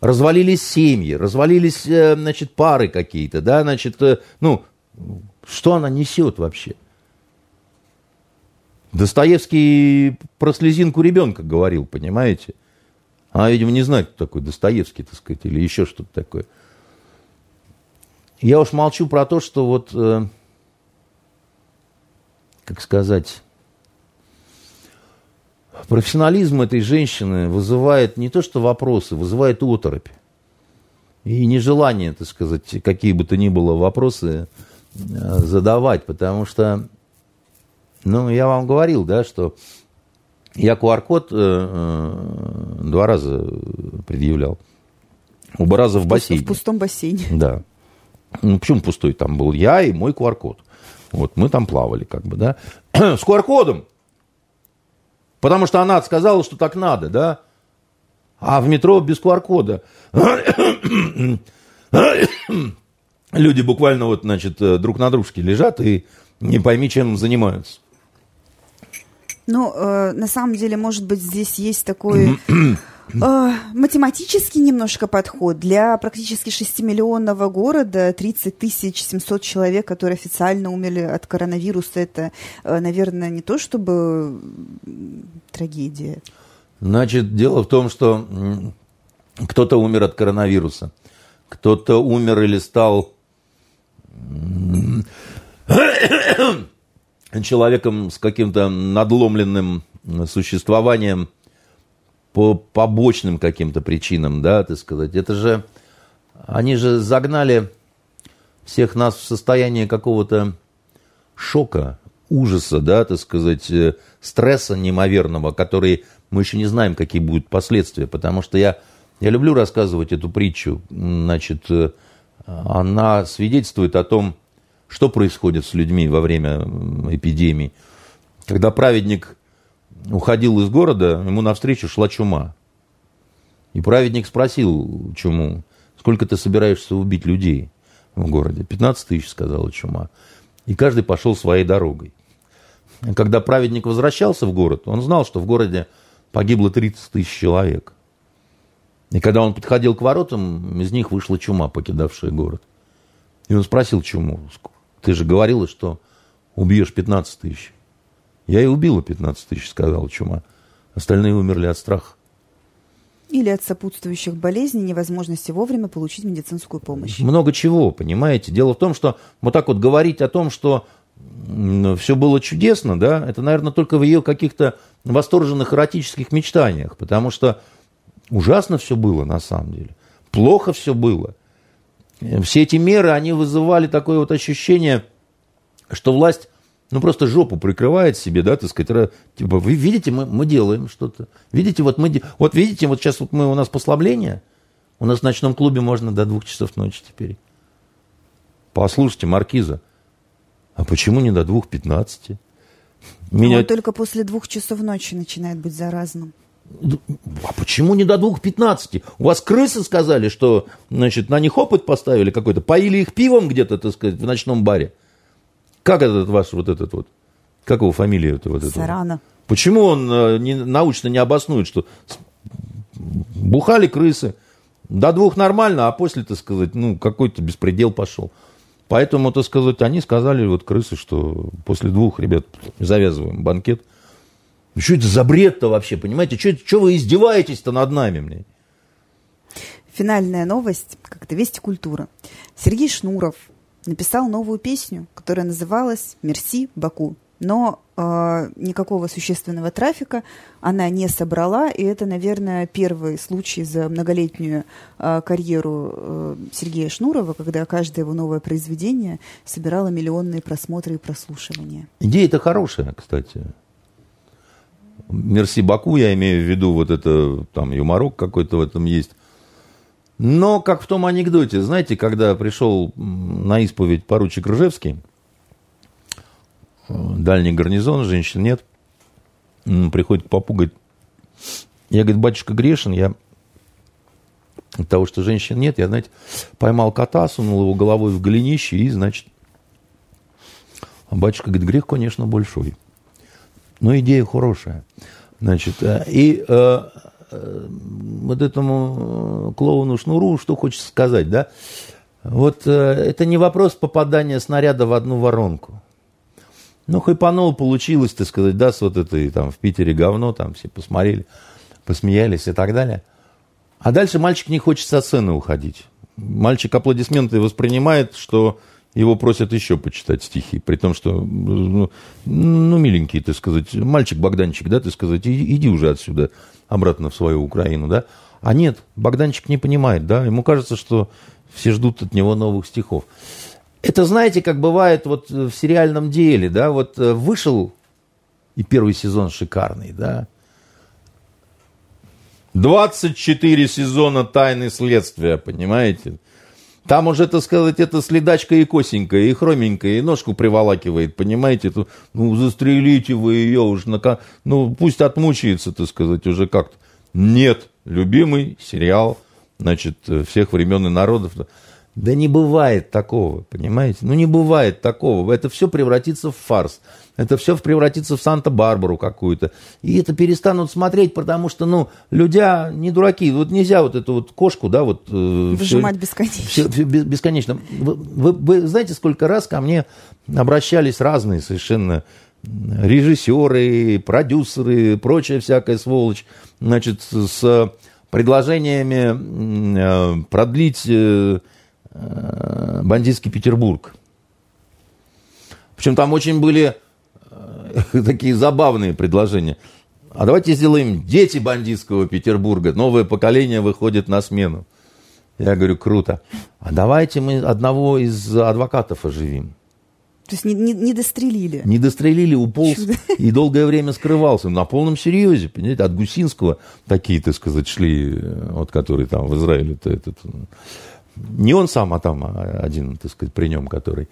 Развалились семьи, развалились, э, значит, пары какие-то, да, значит, ну, что она несет вообще? Достоевский про слезинку ребенка говорил, понимаете? Она, видимо, не знает, кто такой Достоевский, так сказать, или еще что-то такое. Я уж молчу про то, что вот, э, как сказать, профессионализм этой женщины вызывает не то что вопросы, вызывает оторопь. И нежелание, так сказать, какие бы то ни было вопросы э, задавать, потому что, ну, я вам говорил, да, что я QR-код э, э, два раза предъявлял. Оба раза в бассейне. В пустом бассейне. Да. Ну, почему пустой? Там был я и мой QR-код. Вот, мы там плавали, как бы, да. С QR-кодом. Потому что она сказала, что так надо, да. А в метро без QR-кода. Люди буквально вот, значит, э, друг на дружке лежат и не пойми, чем занимаются. Ну, э, на самом деле, может быть, здесь есть такой математический немножко подход. Для практически 6-миллионного города 30 тысяч 700 человек, которые официально умерли от коронавируса, это, э, наверное, не то чтобы трагедия. Значит, дело в том, что кто-то умер от коронавируса, кто-то умер или стал человеком с каким-то надломленным существованием по побочным каким-то причинам, да, так сказать. Это же, они же загнали всех нас в состояние какого-то шока, ужаса, да, так сказать, э, стресса неимоверного, который мы еще не знаем, какие будут последствия, потому что я, я люблю рассказывать эту притчу, значит, э, она свидетельствует о том, что происходит с людьми во время эпидемии? Когда праведник уходил из города, ему навстречу шла чума. И праведник спросил чуму, сколько ты собираешься убить людей в городе? 15 тысяч, сказала чума. И каждый пошел своей дорогой. когда праведник возвращался в город, он знал, что в городе погибло 30 тысяч человек. И когда он подходил к воротам, из них вышла чума, покидавшая город. И он спросил чуму, ты же говорила, что убьешь 15 тысяч. Я и убила 15 тысяч, сказала чума. Остальные умерли от страха. Или от сопутствующих болезней, невозможности вовремя получить медицинскую помощь. Много чего, понимаете. Дело в том, что вот так вот говорить о том, что все было чудесно, да, это, наверное, только в ее каких-то восторженных эротических мечтаниях, потому что ужасно все было на самом деле. Плохо все было. Все эти меры, они вызывали такое вот ощущение, что власть, ну, просто жопу прикрывает себе, да, так сказать, типа, вы видите, мы, мы делаем что-то. Видите, вот мы, вот видите, вот сейчас вот мы, у нас послабление, у нас в ночном клубе можно до двух часов ночи теперь. Послушайте, Маркиза, а почему не до двух пятнадцати? Меня... Он только после двух часов ночи начинает быть заразным. А почему не до двух пятнадцати? У вас крысы сказали, что значит, на них опыт поставили какой-то, поили их пивом где-то, так сказать, в ночном баре. Как этот ваш вот этот вот, как его фамилия? Вот Сарана. Это? Почему он э, не, научно не обоснует, что бухали крысы, до двух нормально, а после, так сказать, ну, какой-то беспредел пошел. Поэтому, так сказать, они сказали, вот крысы, что после двух, ребят, завязываем банкет. Что это за бред-то вообще, понимаете? Что, что вы издеваетесь-то над нами, мне? Финальная новость, как это «Вести культура». Сергей Шнуров написал новую песню, которая называлась «Мерси, Баку». Но э, никакого существенного трафика она не собрала, и это, наверное, первый случай за многолетнюю э, карьеру э, Сергея Шнурова, когда каждое его новое произведение собирало миллионные просмотры и прослушивания. Идея-то хорошая, кстати. Мерси Баку, я имею в виду, вот это там юморок какой-то в этом есть. Но, как в том анекдоте, знаете, когда пришел на исповедь поручик Ржевский, э, дальний гарнизон, женщин нет, приходит к попу, говорит, я, говорит, батюшка грешен, я от того, что женщин нет, я, знаете, поймал кота, сунул его головой в голенище и, значит, а батюшка говорит, грех, конечно, большой. Но идея хорошая. Значит, э, и э, вот этому э, клоуну Шнуру что хочется сказать, да? Вот э, это не вопрос попадания снаряда в одну воронку. Ну, хайпанул, получилось, так сказать, да, с вот этой, там, в Питере говно, там, все посмотрели, посмеялись и так далее. А дальше мальчик не хочет со сцены уходить. Мальчик аплодисменты воспринимает, что его просят еще почитать стихи, при том, что, ну, ну миленький, так сказать, мальчик Богданчик, да, ты сказать, иди уже отсюда, обратно в свою Украину, да. А нет, Богданчик не понимает, да, ему кажется, что все ждут от него новых стихов. Это, знаете, как бывает вот в сериальном деле, да, вот э, вышел и первый сезон шикарный, да, 24 сезона тайны следствия, понимаете? Там уже, так сказать, это следачка и косенькая, и хроменькая, и ножку приволакивает, понимаете? Ну, застрелите вы ее уж, на... ну, пусть отмучается, так сказать, уже как-то. Нет, любимый сериал, значит, всех времен и народов. Да не бывает такого, понимаете? Ну, не бывает такого. Это все превратится в фарс. Это все превратится в Санта-Барбару какую-то. И это перестанут смотреть, потому что, ну, люди не дураки. Вот нельзя вот эту вот кошку, да, вот... Э, Выжимать все, бесконечно. Все, все, бесконечно. Вы, вы, вы знаете, сколько раз ко мне обращались разные совершенно режиссеры, продюсеры, прочая всякая сволочь, значит, с предложениями э, продлить э, бандитский Петербург. Причем там очень были такие забавные предложения. А давайте сделаем дети бандитского Петербурга. Новое поколение выходит на смену. Я говорю, круто. А давайте мы одного из адвокатов оживим. То есть не, не, не дострелили? Не дострелили, уполз Чудо. и долгое время скрывался. На полном серьезе, понимаете, от Гусинского такие, так сказать, шли, вот который там в Израиле, -то этот, не он сам, а там один, так сказать, при нем, который.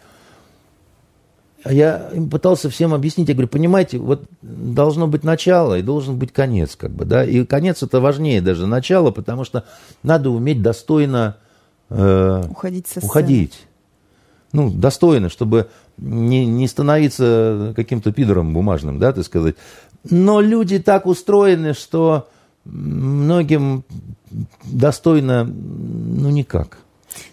А я им пытался всем объяснить, я говорю, понимаете, вот должно быть начало и должен быть конец, как бы, да, и конец это важнее даже начала, потому что надо уметь достойно э, уходить со уходить. Ну, достойно, чтобы не, не становиться каким-то пидором бумажным, да, так сказать. Но люди так устроены, что многим достойно, ну, никак.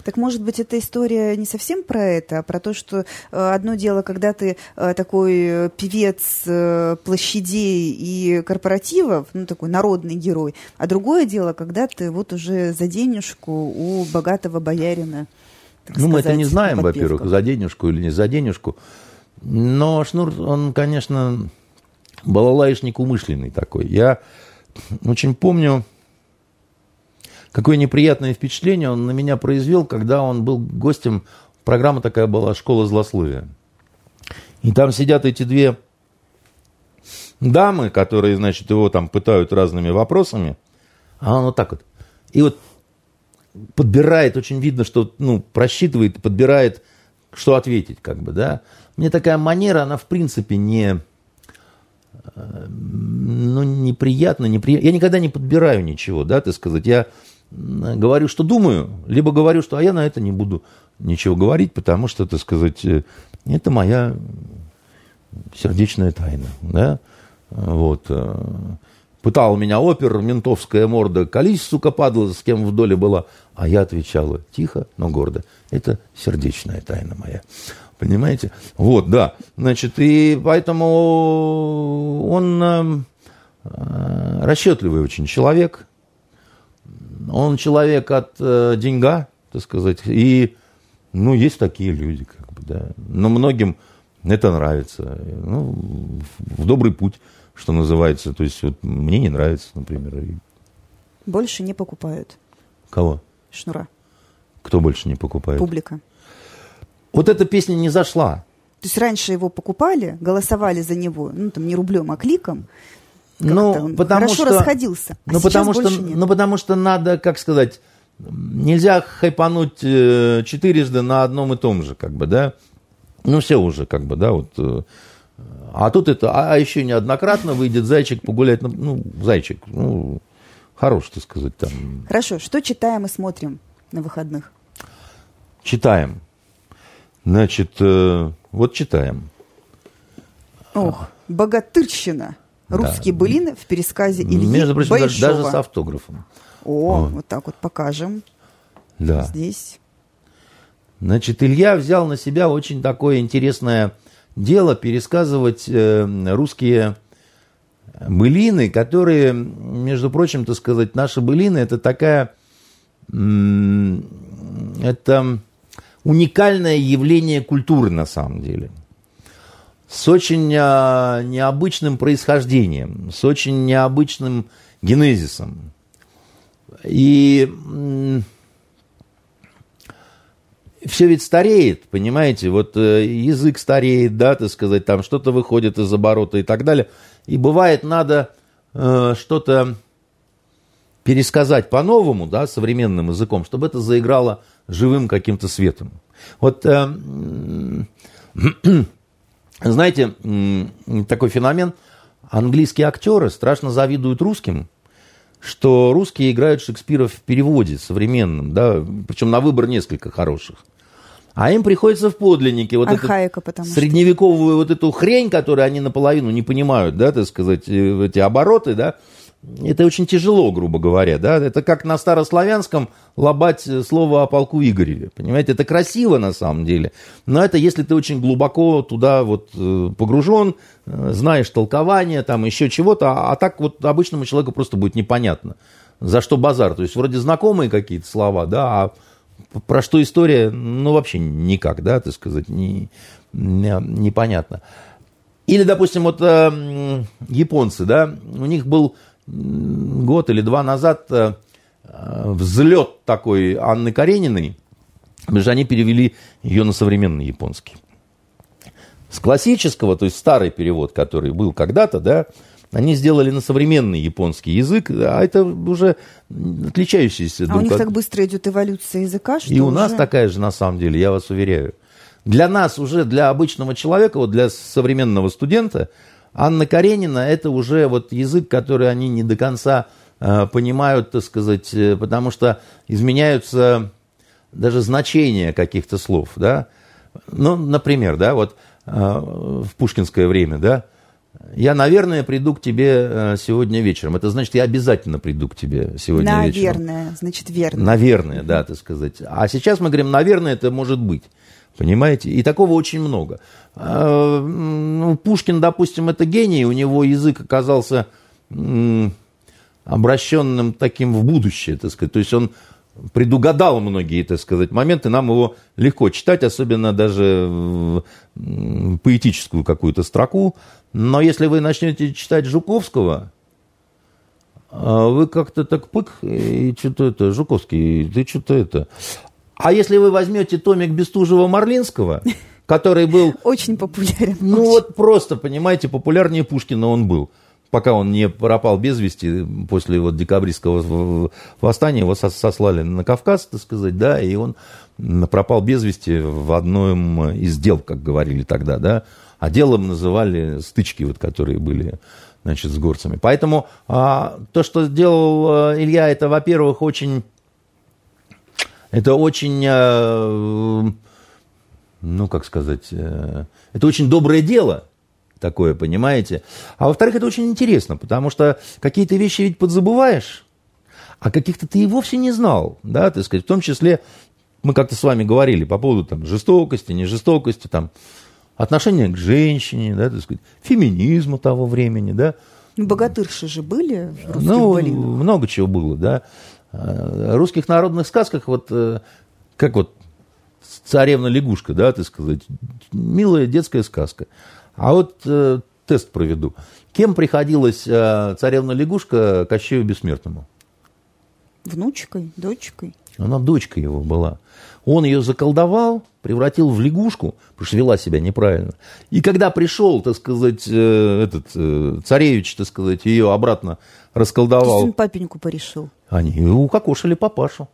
Так может быть, эта история не совсем про это, а про то, что э, одно дело, когда ты э, такой э, певец площадей и корпоративов, ну такой народный герой, а другое дело, когда ты вот уже за денежку у богатого боярина. ну, сказать, мы это не знаем, во-первых, за денежку или не за денежку. Но Шнур, он, конечно, балалаишник умышленный такой. Я очень помню, какое неприятное впечатление он на меня произвел, когда он был гостем, программа такая была «Школа злословия». И там сидят эти две дамы, которые, значит, его там пытают разными вопросами, а он вот так вот. И вот подбирает, очень видно, что, ну, просчитывает, подбирает, что ответить, как бы, да. Мне такая манера, она, в принципе, не, э, ну, неприятно, неприятно. Я никогда не подбираю ничего, да, так сказать. Я говорю, что думаю, либо говорю, что а я на это не буду ничего говорить, потому что, так сказать, э, это моя сердечная тайна. Да? Вот. Э, пытал меня опер, ментовская морда, колись, сука, падла, с кем в доле была. А я отвечала тихо, но гордо. Это сердечная тайна моя. Понимаете? Вот, да. Значит, и поэтому он э, расчетливый очень человек, он человек от э, деньга, так сказать, и, ну, есть такие люди, как бы, да. Но многим это нравится. Ну, в добрый путь, что называется. То есть, вот мне не нравится, например. Больше не покупают. Кого? Шнура. Кто больше не покупает? Публика. Вот эта песня не зашла. То есть раньше его покупали, голосовали за него, ну там не рублем, а кликом, ну, потому хорошо что, расходился. А ну, потому что, ну, потому что надо, как сказать, нельзя хайпануть э, четырежды на одном и том же, как бы, да. Ну, все уже, как бы, да, вот. Э, а тут это, а, а еще неоднократно выйдет зайчик погулять, ну, ну зайчик, ну, хорош, так сказать, там. Хорошо, что читаем и смотрим на выходных? Читаем. Значит, э, вот читаем. Ох, богатырщина. Русские да. былины в пересказе Ильи Между прочим, Большого. даже, даже с автографом. О, вот. вот так вот покажем. Да. Здесь. Значит, Илья взял на себя очень такое интересное дело пересказывать э, русские былины, которые, между прочим, так сказать, наши былины, это такая, это уникальное явление культуры на самом деле. С очень а, необычным происхождением, с очень необычным генезисом. И все ведь стареет, понимаете, вот э, язык стареет, да, так сказать, там что-то выходит из оборота и так далее. И бывает, надо э, что-то пересказать по-новому, да, современным языком, чтобы это заиграло живым каким-то светом. Вот, э, знаете, такой феномен, английские актеры страшно завидуют русским, что русские играют Шекспира в переводе современном, да, причем на выбор несколько хороших. А им приходится в подлиннике вот Архаика, эту средневековую что... вот эту хрень, которую они наполовину не понимают, да, так сказать, э, эти обороты, да, это очень тяжело, грубо говоря, да, это как на старославянском лобать слово о полку Игореве, понимаете, это красиво на самом деле, но это если ты очень глубоко туда вот э, погружен, э, знаешь толкование, там еще чего-то, а, а так вот обычному человеку просто будет непонятно, за что базар, то есть вроде знакомые какие-то слова, да, а про что история, ну, вообще никак, да, так сказать, не, не, непонятно. Или, допустим, вот э, японцы, да, у них был год или два назад э, взлет такой Анны Карениной, потому что они перевели ее на современный японский. С классического, то есть старый перевод, который был когда-то, да, они сделали на современный японский язык, а это уже отличающийся. А у них от... так быстро идет эволюция языка, что И уже... у нас такая же, на самом деле, я вас уверяю. Для нас уже, для обычного человека, вот для современного студента, Анна Каренина – это уже вот язык, который они не до конца э, понимают, так сказать, э, потому что изменяются даже значения каких-то слов, да. Ну, например, да, вот э, в пушкинское время, да, я, наверное, приду к тебе э, сегодня вечером. Это значит, я обязательно приду к тебе сегодня наверное, вечером. Наверное, значит, верно. Наверное, да, так сказать. А сейчас мы говорим, наверное, это может быть. Понимаете? И такого очень много. А, ну, Пушкин, допустим, это гений, у него язык оказался обращенным таким в будущее, так сказать. То есть он предугадал многие, так сказать, моменты. Нам его легко читать, особенно даже поэтическую какую-то строку. Но если вы начнете читать Жуковского, а, вы как-то так пык, и что-то это, Жуковский, ты что-то это. А если вы возьмете томик Бестужева-Марлинского, который был... Очень популярен. Ну очень. вот просто, понимаете, популярнее Пушкина он был пока он не пропал без вести, после вот декабристского восстания его сослали на Кавказ, так сказать, да, и он пропал без вести в одном из дел, как говорили тогда, да, а делом называли стычки, вот, которые были значит, с горцами. Поэтому а, то, что сделал э, Илья, это, во-первых, очень, это очень, а, ну, как сказать, а, это очень доброе дело, такое, понимаете? А во-вторых, это очень интересно, потому что какие-то вещи ведь подзабываешь, а каких-то ты и вовсе не знал, да, так сказать, в том числе мы как-то с вами говорили по поводу там жестокости, не жестокости, там, отношения к женщине, да, так сказать, феминизма того времени, да. Богатырши же были в русских Ну, былинах. много чего было, да. В русских народных сказках вот, э, как вот царевна-лягушка, да, так сказать, милая детская сказка. А вот э, тест проведу. Кем приходилась э, царевна-лягушка Кощею Бессмертному? Внучкой, дочкой. Она дочка его была. Он ее заколдовал, превратил в лягушку, потому что вела себя неправильно. И когда пришел, так сказать, э, этот э, царевич, так сказать, ее обратно расколдовал. То есть папеньку порешил. Они укокошили папашу.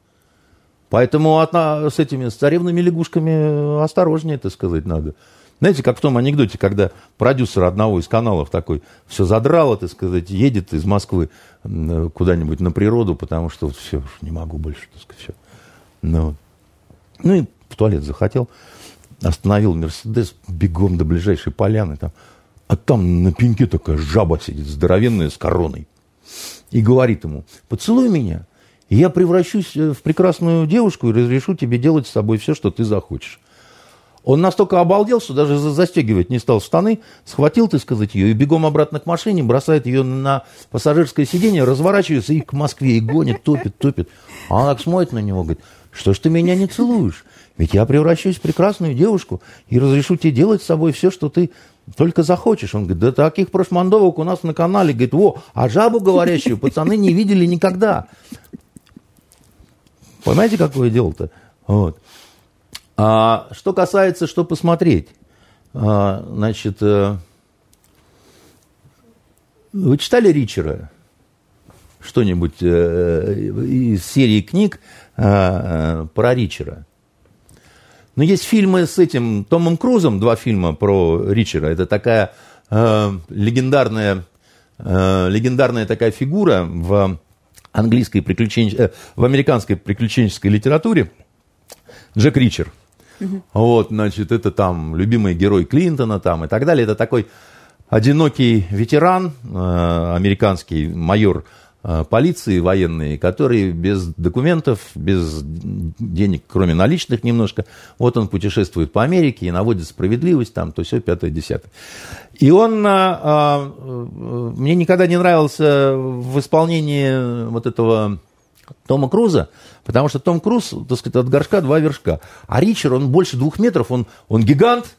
Поэтому от, с этими с царевными лягушками осторожнее, это сказать, надо. Знаете, как в том анекдоте, когда продюсер одного из каналов такой все задрало, так сказать, едет из Москвы куда-нибудь на природу, потому что вот все, не могу больше, так сказать, все. Ну, ну и в туалет захотел, остановил Мерседес бегом до ближайшей поляны, там, а там на пеньке такая жаба сидит, здоровенная, с короной. И говорит ему, поцелуй меня, и я превращусь э, в прекрасную девушку и разрешу тебе делать с собой все, что ты захочешь. Он настолько обалдел, что даже застегивать не стал штаны, схватил, ты сказать, ее и бегом обратно к машине, бросает ее на пассажирское сиденье, разворачивается и к Москве, и гонит, топит, топит. А она так смотрит на него, говорит, что ж ты меня не целуешь? Ведь я превращусь в прекрасную девушку и разрешу тебе делать с собой все, что ты только захочешь. Он говорит, да таких прошмандовок у нас на канале. Говорит, во, а жабу говорящую пацаны не видели никогда. Понимаете, какое дело-то? Вот. А, что касается, что посмотреть, а, значит, а, вы читали Ричера? Что-нибудь а, из серии книг а, про Ричера? Ну, есть фильмы с этим Томом Крузом, два фильма про Ричера. Это такая э, легендарная, э, легендарная такая фигура в английской приключенческой, э, в американской приключенческой литературе. Джек Ричер – Угу. Вот, значит, это там любимый герой Клинтона там и так далее. Это такой одинокий ветеран, э, американский майор полиции военные, который без документов, без денег, кроме наличных немножко, вот он путешествует по Америке и наводит справедливость, там, то все, пятое, десятое. И он, а, а, мне никогда не нравился в исполнении вот этого Тома Круза, потому что Том Круз, так сказать, от горшка два вершка. А Ричард, он больше двух метров, он, он гигант,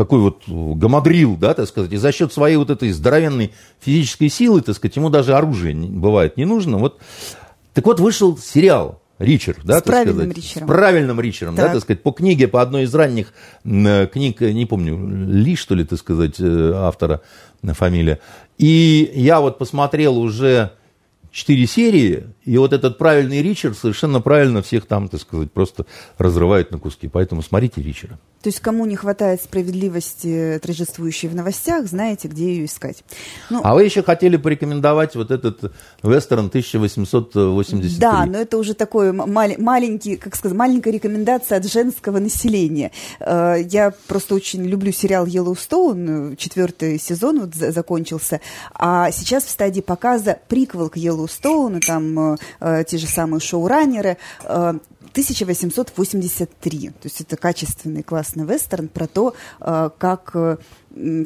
такой вот гамадрил, да, так сказать, и за счет своей вот этой здоровенной физической силы, так сказать, ему даже оружие бывает не нужно. Вот. Так вот, вышел сериал Ричард, да, с так правильным сказать, Ричером. С правильным Ричером, так. да, так сказать, по книге, по одной из ранних э, книг, не помню, Ли, что ли, так сказать, э, автора фамилия. И я вот посмотрел уже четыре серии, и вот этот правильный Ричард совершенно правильно всех там, так сказать, просто разрывает на куски. Поэтому смотрите Ричарда. То есть кому не хватает справедливости, торжествующей в новостях, знаете, где ее искать. Ну, а вы еще хотели порекомендовать вот этот вестерн 1883. Да, но это уже такой мал- маленький, как сказать, маленькая рекомендация от женского населения. Э, я просто очень люблю сериал Yellowstone, четвертый сезон вот закончился, а сейчас в стадии показа приквел к Yellowstone, там э, те же самые шоураннеры, э, 1883. То есть это качественный классный вестерн про то, э, как, э,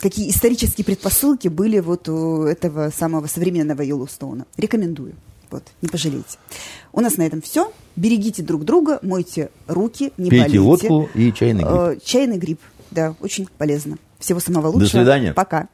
какие исторические предпосылки были вот у этого самого современного Йеллоустоуна. Рекомендую. Вот, не пожалейте. У нас на этом все. Берегите друг друга, мойте руки, не Пейте болейте. водку и чайный гриб. Э, чайный гриб, да, очень полезно. Всего самого лучшего. До свидания. Пока.